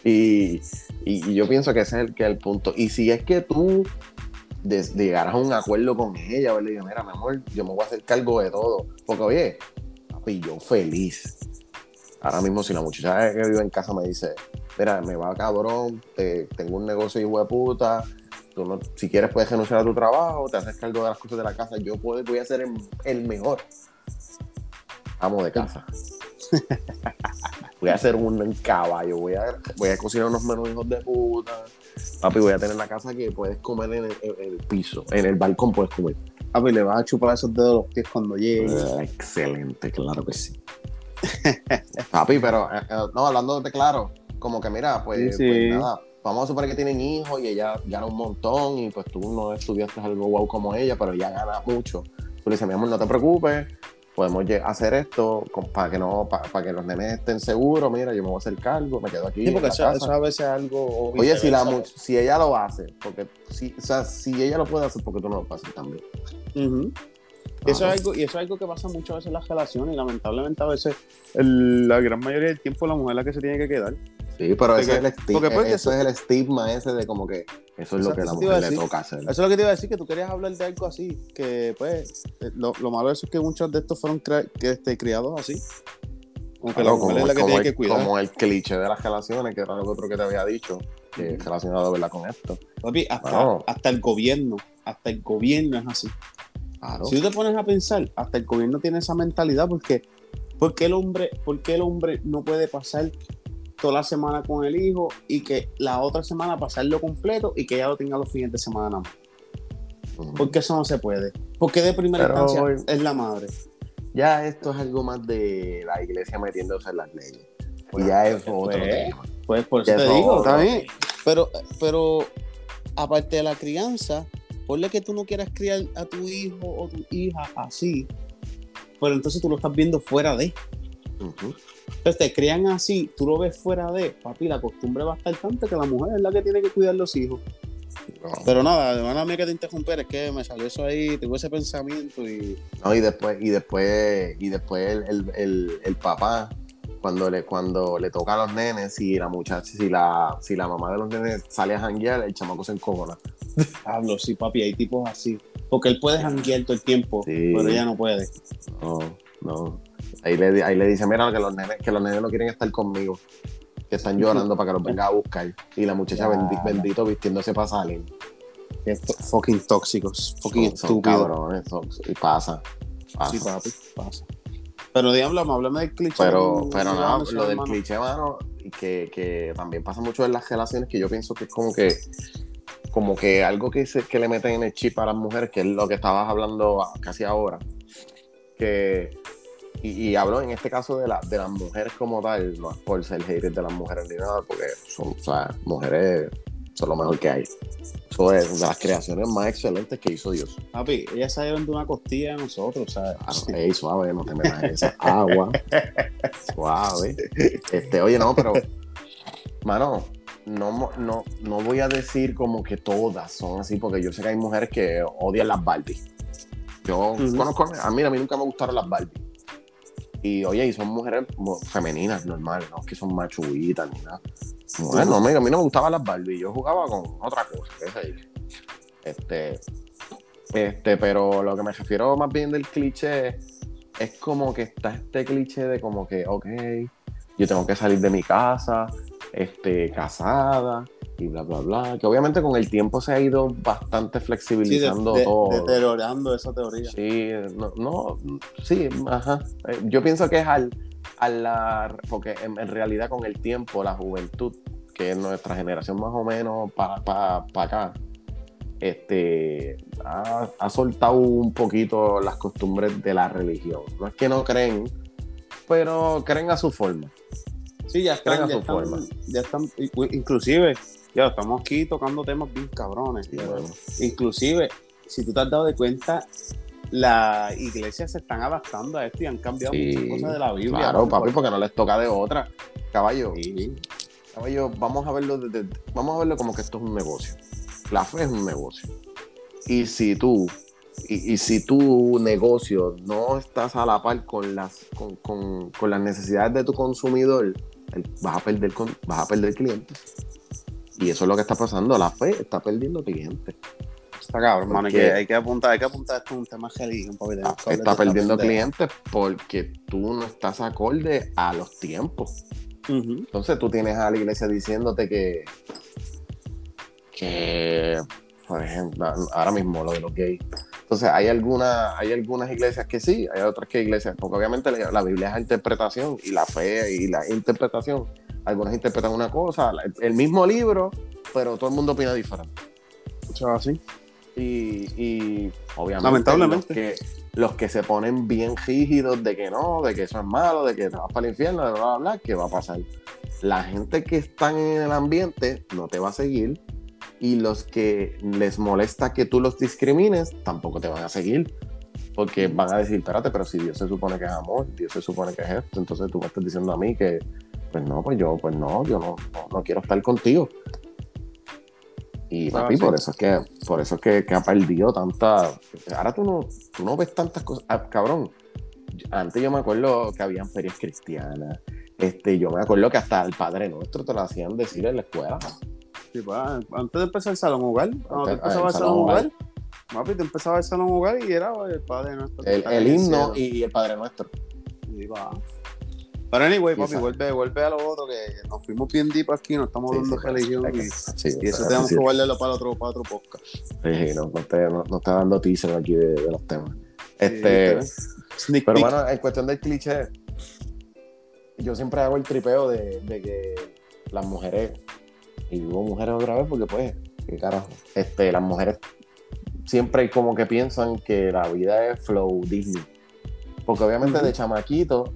Y, y- y yo pienso que ese es el, que es el punto. Y si es que tú llegaras a un acuerdo con ella, ¿verdad? Y digas, mira, mi amor, yo me voy a hacer cargo de todo. Porque, oye, papi, yo feliz. Ahora mismo, si la muchacha que vive en casa me dice, mira, me va cabrón, te- tengo un negocio hijo de puta, tú no, si quieres puedes renunciar a tu trabajo, te haces cargo de las cosas de la casa, yo puedo, voy a ser el, el mejor amo de casa. voy a ser un caballo, voy a, voy a cocinar unos menús hijos de puta. Papi, voy a tener la casa que puedes comer en el, en el piso, en el balcón puedes comer. Papi, le vas a chupar esos dedos de los pies cuando llegue. Ah, excelente, claro que sí. Papi, pero eh, eh, no, hablando de claro, como que mira, pues, Sí, sí. pues nada, vamos a suponer que tienen hijos y ella gana un montón y pues tú no estudiaste algo guau como ella, pero ella gana mucho. Tú le dices, mi amor, no te preocupes, podemos hacer esto con- para que no, pa- para que los nenes estén seguros, mira, yo me voy a hacer cargo, me quedo aquí. Sí, en porque la eso, casa". eso a veces es algo. Oye, si, la, si ella lo hace, porque si, o sea, si ella lo puede hacer, porque tú no lo puedes hacer también. Eso Claro. es algo, y eso es algo que pasa muchas veces en las relaciones, y lamentablemente a veces el- la gran mayoría del tiempo la mujer es la que se tiene que quedar. Sí, pero Porque- ese es el porque pues, eso eso- es el estigma ese de como que eso es lo que la eso mujer le toca hacer. Eso es lo que te iba a decir, que tú querías hablar de algo así, que pues eh, lo, lo malo de eso es que muchos de estos fueron que, este, criados así. Como que Claro, la mujer es la que como tiene el, que cuidar. como el cliché de las relaciones, que era lo otro que te había dicho, que es relacionado ¿verdad? con esto. Papi, hasta, Claro. hasta el gobierno, hasta el gobierno es así. Claro. Si tú te pones a pensar, hasta el gobierno tiene esa mentalidad porque ¿por qué el hombre, por qué el hombre no puede pasar toda la semana con el hijo y que la otra semana pasarlo completo y que ella lo tenga los fines de semana nada más? Ujú. Porque eso no se puede. Porque de primera Pero- instancia es la madre. Ya esto es algo más de la iglesia metiéndose en las leyes. Y ya es otro Pues, tema. Pues por eso Ya te digo. Pero, pero aparte de la crianza, ponle que tú no quieras criar a tu hijo o tu hija así, pero entonces tú lo estás viendo fuera de. Entonces te crían así, tú lo ves fuera de, papi, la costumbre va a estar tanta que la mujer es la que tiene que cuidar los hijos. No. Pero nada, hermana mía que te interrumpir, es que me salió eso ahí, tuve ese pensamiento y... No, y después, y después, y después el, el, el, el papá, cuando le, cuando le toca a los nenes, si la muchacha, si la, si la mamá de los nenes sale a janguear, el chamaco se encojona. Hablo, sí, papi, hay tipos así. Porque él puede janguear todo el tiempo, Sí. pero ella no puede. No, no. Ahí le, ahí le dice, mira, que los nenes, que los nenes no quieren estar conmigo. Que están llorando para que los venga a buscar. Y la muchacha bendi- bendito vistiéndose para salir. Fucking tóxicos, fucking Son, son estúpidos. cabrones. son- y pasa. pasa. Sí, papi, pasa. Pero diablo, háblame del cliché. Pero, pero que no, lo del cliché, mano, que, que también pasa mucho en las relaciones, que yo pienso que es como que como que algo que, se, que le meten en el chip a las mujeres, que es lo que estabas hablando casi ahora, que y, y hablo en este caso de, la, de las mujeres como tal, no es por ser hater de las mujeres ni nada, porque son, o sea, mujeres son lo mejor que hay. Eso es de las creaciones más excelentes que hizo Dios. Papi, ellas salieron de una costilla de nosotros, ¿sabes? Ah, no, ey, suave, no te metas esa agua. suave. Este, oye, no, pero, mano, no, no, no voy a decir como que todas son así, porque yo sé que hay mujeres que odian las Barbie. Yo Ujú. conozco, a mí, a mí nunca me gustaron las Barbie. Y oye, y son mujeres femeninas normales, no es que son machuitas ni nada. Mujeres, no, mira, a mí no me gustaban las Barbie, yo jugaba con otra cosa, qué sé yo. Este, este, pero lo que me refiero más bien del cliché es como que está este cliché de como que, ok, yo tengo que salir de mi casa, este, casada y bla, bla, bla. Que obviamente con el tiempo se ha ido bastante Sí, de- flexibilizando de- todo. deteriorando esa teoría. Sí, no, no, sí, ajá. Eh, Yo pienso que es al, a la, porque en, en realidad con el tiempo, la juventud, que es nuestra generación más o menos para acá, este, ha, ha soltado un poquito las costumbres de la religión. No es que no creen, pero creen a su forma. Sí, ya están, Creen a ya su están, forma. ya están, inclusive, ya estamos aquí tocando temas bien cabrones. Bueno. Inclusive, si tú te has dado de cuenta, las iglesias se están adaptando a esto y han cambiado Sí, muchas cosas de la Biblia. Claro, ¿no? papi, porque no les toca de otra. caballo, Sí. caballo, vamos a verlo desde- vamos a verlo como que esto es un negocio. La fe es un negocio. Y si tú, y, y si tu negocio no estás a la par con las, con, con- con las necesidades de tu consumidor, vas a perder vas a perder clientes. Y eso es lo que está pasando. La fe está perdiendo clientes. Está cabrón, mano. hay Porque- que, hay que apuntar, hay que apuntar esto es un tema religión, hablar Está perdiendo clientes porque tú no estás acorde a los tiempos. Ujú. Entonces tú tienes a la iglesia diciéndote que, que por ejemplo, ahora mismo lo de los gays. Entonces hay, alguna, hay algunas iglesias que sí, hay otras que iglesias, porque obviamente la, la Biblia es la interpretación y la fe y la interpretación. Algunas interpretan una cosa, el mismo libro, pero todo el mundo opina diferente. Es así. Y, y obviamente Lamentablemente. Los que, los que se ponen bien rígidos de que no, de que eso es malo, de que te vas para el infierno, de bla, bla, bla, ¿qué va a pasar? La gente que están en el ambiente no te va a seguir y los que les molesta que tú los discrimines tampoco te van a seguir. Porque van a decir, espérate, pero si Dios se supone que es amor, Dios se supone que es esto, entonces tú me estás diciendo a mí que, pues no, pues yo, pues no, yo no, no, no quiero estar contigo. Y Ah, papi, sí. por eso es que, por eso es que, que ha perdido tanta. Ahora tú no, tú no ves tantas cosas. Ah, cabrón, antes yo me acuerdo que habían ferias cristianas. Este, yo me acuerdo que hasta el Padre Nuestro te lo hacían decir en la escuela. Sí, pues, antes de empezar el salón hogar, cuando Antes- tú empezabas ah, el el salón hogar, papi, te empezaba el salón hogar y era el padre nuestro. El, himno y el Padre Nuestro. Va. Pero anyway, papi, Exacto. vuelve, vuelve a lo otro que nos fuimos bien deep aquí, nos estamos Sí, hablando sí, de religión y, eso tenemos que guardarlo para otro, para otro podcast. sí, sí, no, no te, no, no está dando teaser aquí de, de los temas. Este, Sneak pero peek. bueno, en cuestión del cliché, yo siempre hago el tripeo de, de que las mujeres, y digo mujeres otra vez porque pues, qué carajo, este, las mujeres siempre como que piensan que la vida es flow Disney. Porque obviamente de chamaquito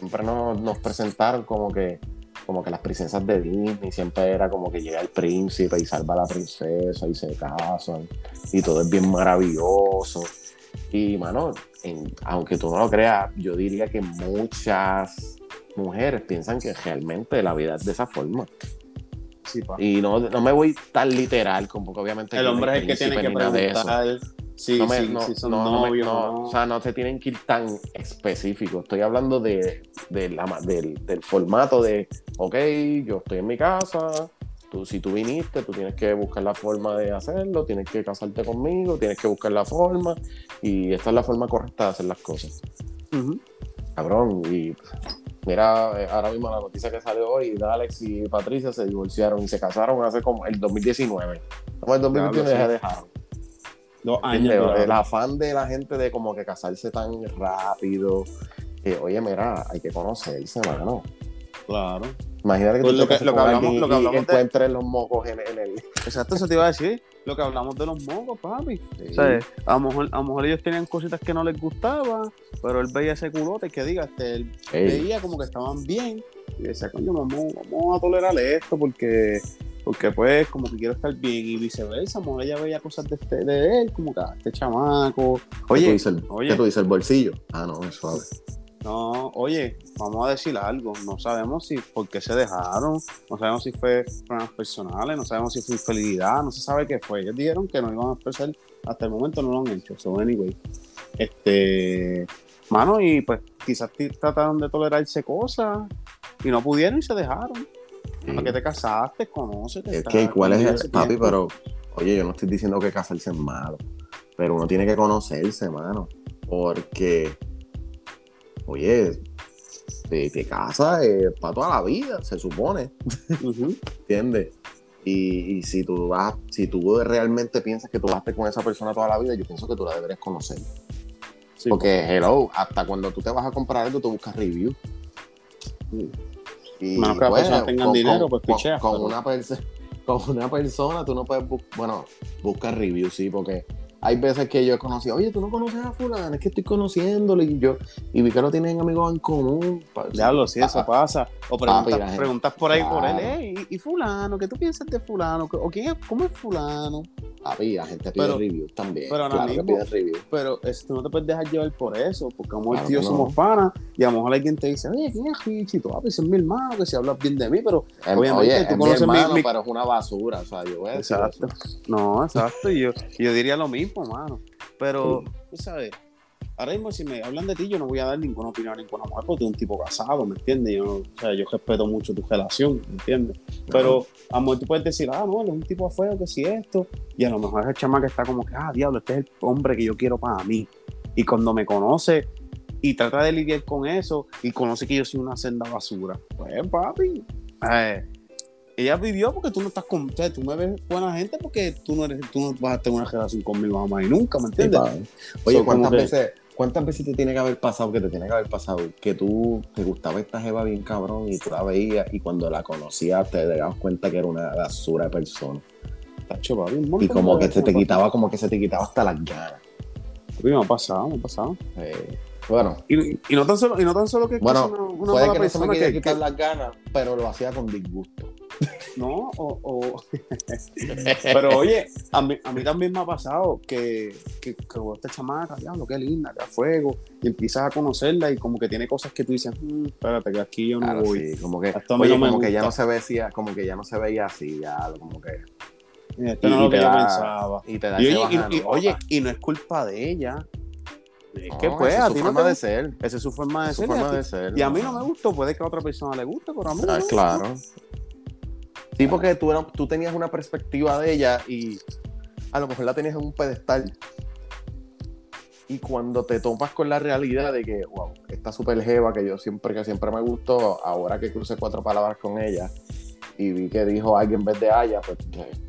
siempre nos, nos presentaron como que como que las princesas de Disney siempre era como que llega el príncipe y salva a la princesa y se casan y todo es bien maravilloso. Y mano, en- aunque tú no lo creas, yo diría que muchas mujeres piensan que realmente la vida es de esa forma. Sí. Y no, no me voy tan literal, como porque obviamente El hombre es el que tiene que preguntar si, No me- no- son no- novios no, o sea, no se tienen que ir tan específicos. Estoy hablando de, de la ma- del, del formato de, ok, yo estoy en mi casa, tú, si tú viniste, tú tienes que buscar la forma de hacerlo, tienes que casarte conmigo, tienes que buscar la forma, y esta es la forma correcta de hacer las cosas. Cabrón, y mira, eh, ahora mismo la noticia que salió hoy, Alex y Patricia se divorciaron y se casaron hace como el 2019. Como el 2021 ya se sí. dejaron. Dos ¿Entiendes? años. el afán de la gente de como que casarse tan rápido. que, oye, mira, hay que conocerse, mano. Claro. Imagínate que Pues tú lo que- lo que hablamos- lo que hablamos y de- encuentres los mocos en, en el... Exacto, eso te iba a decir. Lo que hablamos de los mocos, papi. Sí. O sea, a lo, mejor, a lo mejor ellos tenían cositas que no les gustaban, pero él veía ese culote que diga, este, él Ey, veía como que estaban bien. Y decía, coño, vamos, vamos a tolerarle esto porque, porque pues como que quiero estar bien y viceversa. A lo mejor ella veía cosas de, este- de él, como que ah, este chamaco. ¿qué tú Oye, dices, el- oye. ¿qué tú dices? ¿El bolsillo? Ah, no, es suave. no, oye, vamos a decir algo. No sabemos si por qué se dejaron, no sabemos si fue problemas personales, no sabemos si fue infidelidad, no se sabe qué fue. Ellos dijeron que no iban a expresar, hasta el momento no lo han hecho. So, anyway. Este, mano, y pues quizás trataron de tolerarse cosas y no pudieron y se dejaron. ¿Para qué te casaste? Conócete. Es que, ¿cuál es el papi? Pero, oye, yo no estoy diciendo que casarse es malo, pero uno tiene que conocerse, mano, porque, oye, te, te casas eh, para toda la vida, se supone. ¿entiendes? Y, y si tú vas, si tú realmente piensas que tú vas a estar con esa persona toda la vida, yo pienso que tú la deberías conocer. Sí, Porque, hello, hasta cuando tú te vas a comprar algo, tú buscas review. Sí. Y, Menos que las personas tengan con- dinero, con- pues, picheas, Con, pero- una con una persona tú no puedes buscar, bueno, busca review, sí, porque hay veces que yo he conocido, oye, tú no conoces a fulano, es que estoy conociéndolo y yo, y vi que no tienen amigos en común. Pa- Diablo, sí, eso pasa. O Papi, preguntas, gente- preguntas por ahí por él, Claro. "Ey, ¿y, y fulano? ¿Qué tú piensas de fulano? ¿O quién es, cómo es fulano? Papi, la gente pide Pero- reviews también. pero claro que mismo- pide reviews. Pero es, tú no te puedes dejar llevar por eso, porque como Claro el tío que no. somos panas, y a lo mejor alguien te dice, oye, ¿quién es Richie? Ah, pues es mi hermano, que si hablas bien de mí, pero Em, obviamente Oye, tú es conoces mi- hermano, mi- pero es una basura, o sea, yo voy a decir Exacto. eso. No, exacto. y yo, y yo diría lo mismo, mano. Pero, tú sabes, ahora mismo si me hablan de ti, yo no voy a dar ninguna opinión a ninguna mujer porque tú eres un tipo casado, ¿me entiendes? Yo, o sea, yo respeto mucho tu relación, ¿me entiendes? Pero a lo mejor tú puedes decir, ah, no, él es un tipo feo, que si esto. Y a lo mejor ese chama que está como que, ah, diablo, este es el hombre que yo quiero para mí. Y cuando me conoce y trata de lidiar con eso y conoce que yo soy una senda basura, pues papi, eh, ella vivió porque tú no estás con, o sea, tú me ves buena gente porque tú no eres, tú no vas a tener una relación conmigo jamás y nunca, ¿me entiendes? Oye, So, ¿cuántas que- veces, ¿cuántas veces te tiene que haber pasado, que te tiene que haber pasado, que tú te gustaba esta jeva bien cabrón y tú la veías y cuando la conocías te dabas cuenta que era una basura de persona? Tacho, papi, Y como que se te me quitaba, como que se te quitaba hasta las ganas. me ha pasado, me ha pasado. Eh, bueno, Y, y no tan solo, y no tan solo que Bueno, una, una puede mala que no se me persona quería que, quitar que- las ganas, pero lo hacía con disgusto. No, o, o- pero oye, a mí, a mí también me ha pasado que, que, que esta chamaca, diablo, qué linda, qué a fuego, y empiezas a conocerla y como que tiene cosas que tú dices, "Mm, espérate, que aquí yo no Claro, voy. sí, como que, oye, no como que ya no se veía, como que ya no se veía así, ya, como que, Esto y- no es y lo que yo pensaba. y te da Y oye, y- oye, no es culpa de ella. Es No, que pues, esa a es su ti no forma te de ser. Esa es su forma de su ser. y a forma ti- de ser. Y a mí no me gustó, puede que a otra persona le guste, pero a mí Ah, claro. Sí, porque tú, era- tú tenías una perspectiva de ella y a lo mejor la tenías en un pedestal. Y cuando te topas con la realidad de que, wow, esta super jeva que yo siempre, que siempre me gustó, ahora que crucé cuatro palabras con ella y vi que dijo alguien en vez de Aya, pues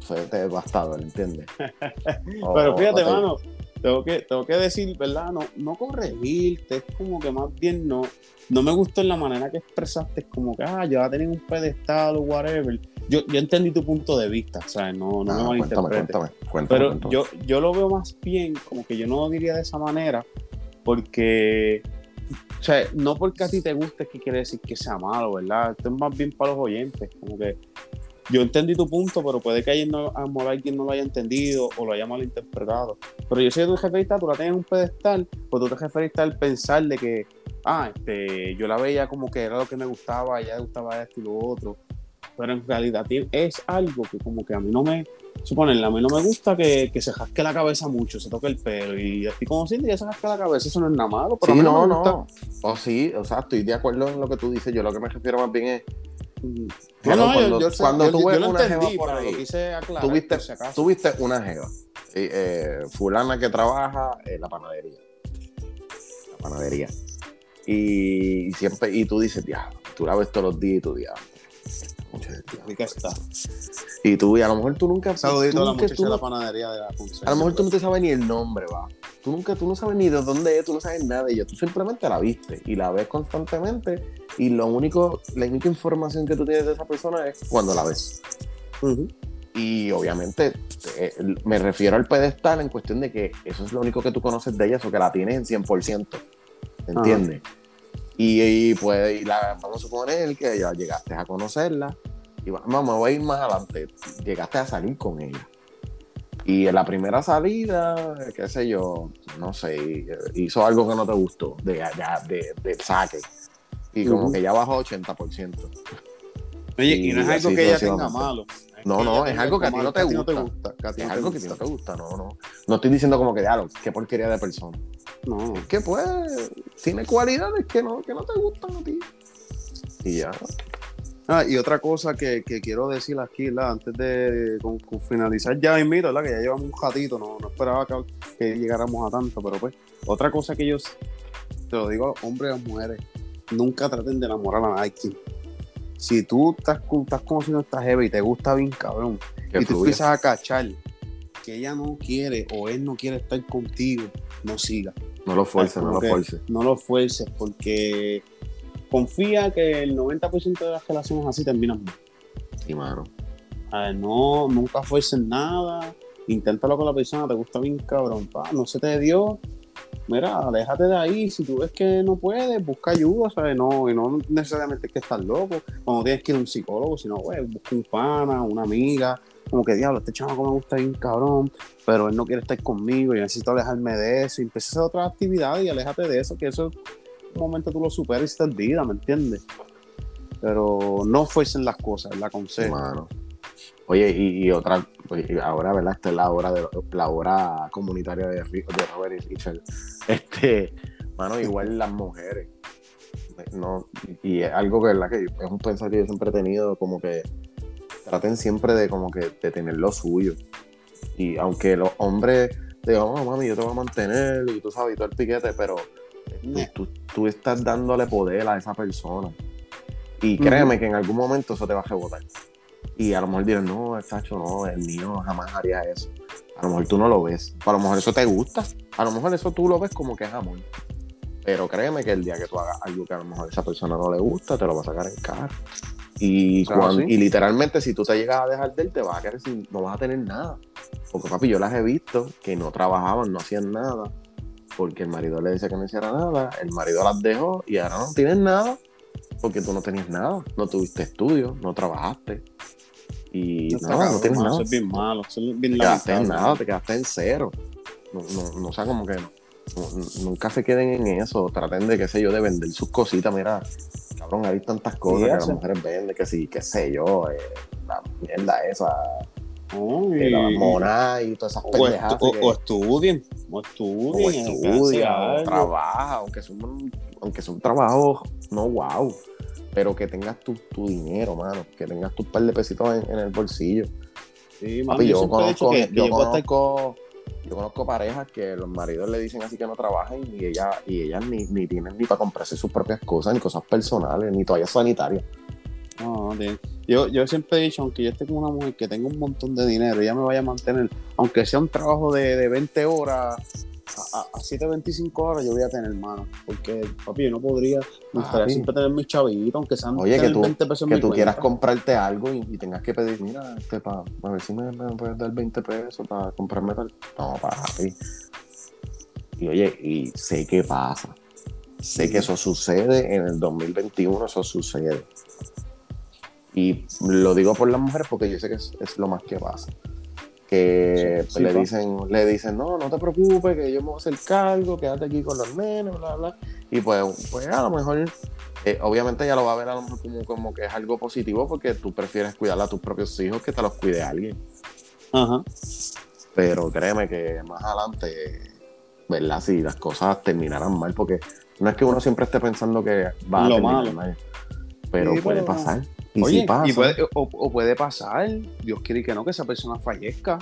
fue devastador, ¿entiendes? Pero fíjate, mano, tengo que, tengo que decir, ¿verdad? No, no corregirte, es como que más bien no, no me gustó en la manera que expresaste, es como que, ah, yo voy a tener un pedestal o whatever. Yo, yo entendí tu punto de vista, ¿sabes? No, no Ah, me malinterpretes. cuéntame, cuéntame, Pero cuéntame. yo, yo lo veo más bien, como que yo no lo diría de esa manera, porque, o sea, no porque a ti te guste que quiere decir que sea malo, ¿verdad? Esto es más bien para los oyentes, como que yo entendí tu punto, pero puede que alguien no, a alguien no lo haya entendido o lo haya malinterpretado. Pero yo sé que tú te referiste, tú la tienes en un pedestal, pues tú te referiste al pensar de que, ah, este, yo la veía como que era lo que me gustaba, a ella le gustaba esto y lo otro. Pero en realidad es algo que como que a mí no me, suponerle, a mí no me gusta que, que se jasque la cabeza mucho, se toque el pelo y estoy conociendo y ya se jasca la cabeza, eso no es nada malo, pero a Sí, mí no, me gusta. no. O sí, o sea, estoy de acuerdo en lo que tú dices. Yo lo que me refiero más bien es No, no, cuando- yo, cuando yo- tú ves una entendí, jeva por ahí, tuviste, si una jeva. eh, eh, fulana que trabaja en la panadería. La panadería. Y, siempre, y tú dices, diablo, tú la ves todos los días y tú diablo. esta muchacha, diablo". Rica está. Y tú, y a lo mejor tú nunca. Saludito tú a la nunca- muchacha tú de la panadería de la Ponce. a lo mejor tú no te sabes ni el nombre, va. Tú nunca, tú no sabes ni de dónde es, tú no sabes nada de ella. Tú simplemente la viste y la ves constantemente. Y lo único, la única información que tú tienes de esa persona es cuando la ves. Ujú. Y obviamente eh, me refiero al pedestal en cuestión de que eso es lo único que tú conoces de ella, eso que la tienes en 100%. ¿Entiendes? Y, y pues y la, vamos a suponer que ya llegaste a conocerla. Y va- vamos, voy a ir más adelante. Llegaste a salir con ella. Y en la primera salida, qué sé yo, no sé, hizo algo que no te gustó, de, de, de, de saque. Y como que ya bajó 80%. Oye, Y y no es algo que ella tenga malo. No, no, es algo que a ti no te gusta. Es algo que a ti no te gusta, no, no. No estoy diciendo como que, qué porquería de persona. No. Es que pues, tiene cualidades que no, que no te gustan a ti. Y ya. Ah, y otra cosa que, que quiero decir aquí, ¿verdad? antes de con- con finalizar ya mismo, ¿verdad? que ya llevamos un ratito, no, no esperaba que, que llegáramos a tanto, pero pues, otra cosa que ellos, te lo digo a los hombres y a las mujeres, nunca traten de enamorar a alguien. Si tú estás, estás conociendo a esta jeva y te gusta bien cabrón, Que y tú empiezas a cachar que ella no quiere o él no quiere estar contigo, no siga. No lo fuerces, no lo fuerces. No lo fuerces porque confía que el 90% de las relaciones así terminan mal. Sí, mano. A ver, no, nunca fuercen nada. inténtalo con la persona, te gusta bien cabrón, pa, no se te dio, mira, aléjate de ahí, si tú ves que no puedes, busca ayuda, ¿sabes? No, y no necesariamente es que estás loco, cuando tienes que ir a un psicólogo, sino, güey, busca un pana, una amiga, como que diablo, este chamaco me gusta bien cabrón, pero él no quiere estar conmigo, yo necesito alejarme de eso, y empieza a hacer otra actividad y aléjate de eso, que eso un momento tú lo superas y te olvidas, ¿me entiendes? Pero no fuesen las cosas, la consejo. Mano. Oye, y, y otra, y ahora, ¿verdad? Esta es la hora de la hora comunitaria de, Robert y Richard. Este, mano, igual las mujeres. No, y es algo que, ¿verdad? que es un pensamiento que yo siempre he tenido, como que traten siempre de como que de tener lo suyo. Y aunque los hombres digan, oh, mami, yo te voy a mantener, y tú sabes, y todo el piquete, pero tú, tú- tú estás dándole poder a esa persona. Y créeme que en algún momento eso te va a rebotar. Y a lo mejor dirás, no, el Sacho no, el mío jamás haría eso. A lo mejor tú no lo ves. A lo mejor eso te gusta. A lo mejor eso tú lo ves como que es amor. Pero créeme que el día que tú hagas algo que a lo mejor a esa persona no le gusta, te lo va a sacar en cara. Y, Claro, cuan- sí. y literalmente, si tú te llegas a dejar de él, te vas a quedar sin, no vas a tener nada. Porque, papi, yo las he visto que no trabajaban, no hacían nada. Porque el marido le decía que no hiciera nada. El marido las dejó y ahora no tienes nada. Porque tú no tenías nada. No tuviste estudios, no trabajaste. Y no, no tienes nada. Eso es bien malo, eso es bien Te quedaste en nada, te quedaste en cero. No, no, no o sea, como que nunca se queden en eso. Traten de, qué sé yo, de vender sus cositas. Mira, cabrón, hay tantas cosas que las mujeres venden, que sí, qué sé yo, eh, la mierda esa, No, eh, la mona y todas esas o, pendejadas. estu- o- que- o estudien, o estudien, o estudia, o trabaja, aunque un, aunque sea un trabajo, no wow, pero que tengas tu, tu dinero, mano, que tengas tus par de pesitos en, en el bolsillo. Sí, Papi, yo conozco, que, que yo, yo puedo estar- conozco, yo conozco parejas que los maridos le dicen así que no trabajen y ella, y ellas ni, ni tienen ni para comprarse sus propias cosas, ni cosas personales, ni toallas sanitarias. No, no Yo, yo siempre he dicho, aunque yo esté con una mujer que tenga un montón de dinero, ella me vaya a mantener, aunque sea un trabajo de, de 20 horas, a, a, a 7.25 horas yo voy a tener mano. Porque, papi, yo no podría, me gustaría Papi. siempre tener mis chavitos, aunque sean Oye, que tener tú- 20 pesos Que tú quieras comprarte algo y, y tengas que pedir, mira, este pa, a ver si me, me puedes dar 20 pesos para comprarme tal. No, papi. Y oye, y sé que pasa. Sé que eso sucede en el 2021, eso sucede. Y lo digo por las mujeres porque yo sé que es, es lo más que pasa. Que Sí, sí, le dicen, le dicen, no, no te preocupes, que yo me voy a hacer cargo, quédate aquí con los nenes, bla, bla. Y pues, pues a lo mejor, eh, obviamente ella lo va a ver a lo mejor como, como que es algo positivo porque tú prefieres cuidar a tus propios hijos que te los cuide alguien. Ajá. Pero créeme que más adelante, ¿verdad? Si las cosas terminarán mal, porque no es que uno siempre esté pensando que va a terminar mal, pero Sí, puede pero- pasar. Y Oye, si pasa, y puede, o, o puede pasar, Dios quiere que no, que esa persona fallezca.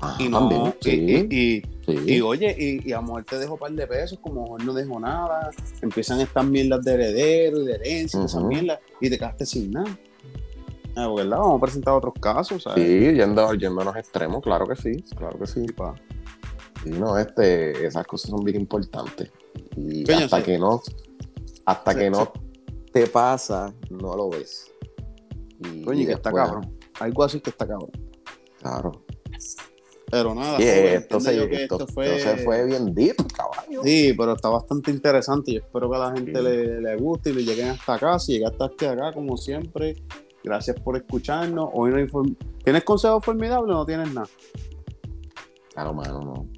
ah, Y no, también, y, sí, y- y- sí. Y oye, y, y a lo mejor te dejo un par de pesos, como no dejo nada, empiezan estas mierdas de heredero y de herencia, y esas mierdas, y te quedaste sin nada. Ah, ¿verdad? Vamos a presentar otros casos, ¿sabes? Sí, yendo, yendo a los extremos, claro que sí, claro que sí. Pa. Sí, no, este, esas cosas son bien importantes. Y hasta sí. que no, hasta que no te pasa, no lo ves. Y, Coño, y que está cabrón. Algo así que está cabrón. Claro. Pero nada, Oye, joven, se, yo que esto, esto fue... esto se fue bien deep, caballo. Sí, pero está bastante interesante. Yo espero que a la gente Sí. le, le guste y le lleguen hasta acá. Si llegaste hasta acá, como siempre, gracias por escucharnos. Hoy no inform- ¿Tienes consejos formidables o no tienes nada? Claro, mano, no.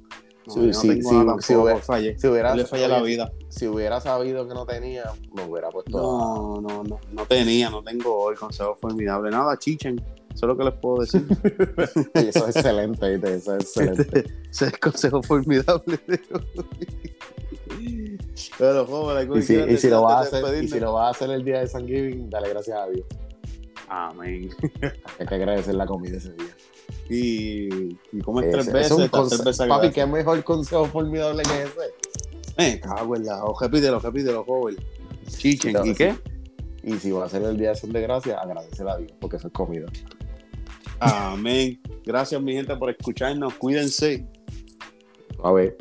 No, Sí, yo no sí, tengo sí, nada tampoco, si hubiera- fallé. Si hubiera, Le falla la vida. Si hubiera sabido que no tenía, me hubiera puesto. No, no, no, no tenía, no tengo hoy consejo formidable. Nada, chichen. Eso es lo que les puedo decir. Eso es excelente. Eso es excelente. Ese es el consejo formidable de hoy. Pero, joven, Y si, y si lo vas a hacer, y si lo vas a hacer el día de San Giving, dale gracias a Dios. Amén. Hay que agradecer la comida ese día. Y, y comes tres veces, tres Papi, qué mejor consejo formidable que ese. Me cago en la. O repítelo, repítelo, joven. Chichen. ¿Y qué? Y si va a ser el día de Acción de Gracias, agradecer a Dios, porque eso es comida. Amén. Gracias, mi gente, por escucharnos. Cuídense. A ver.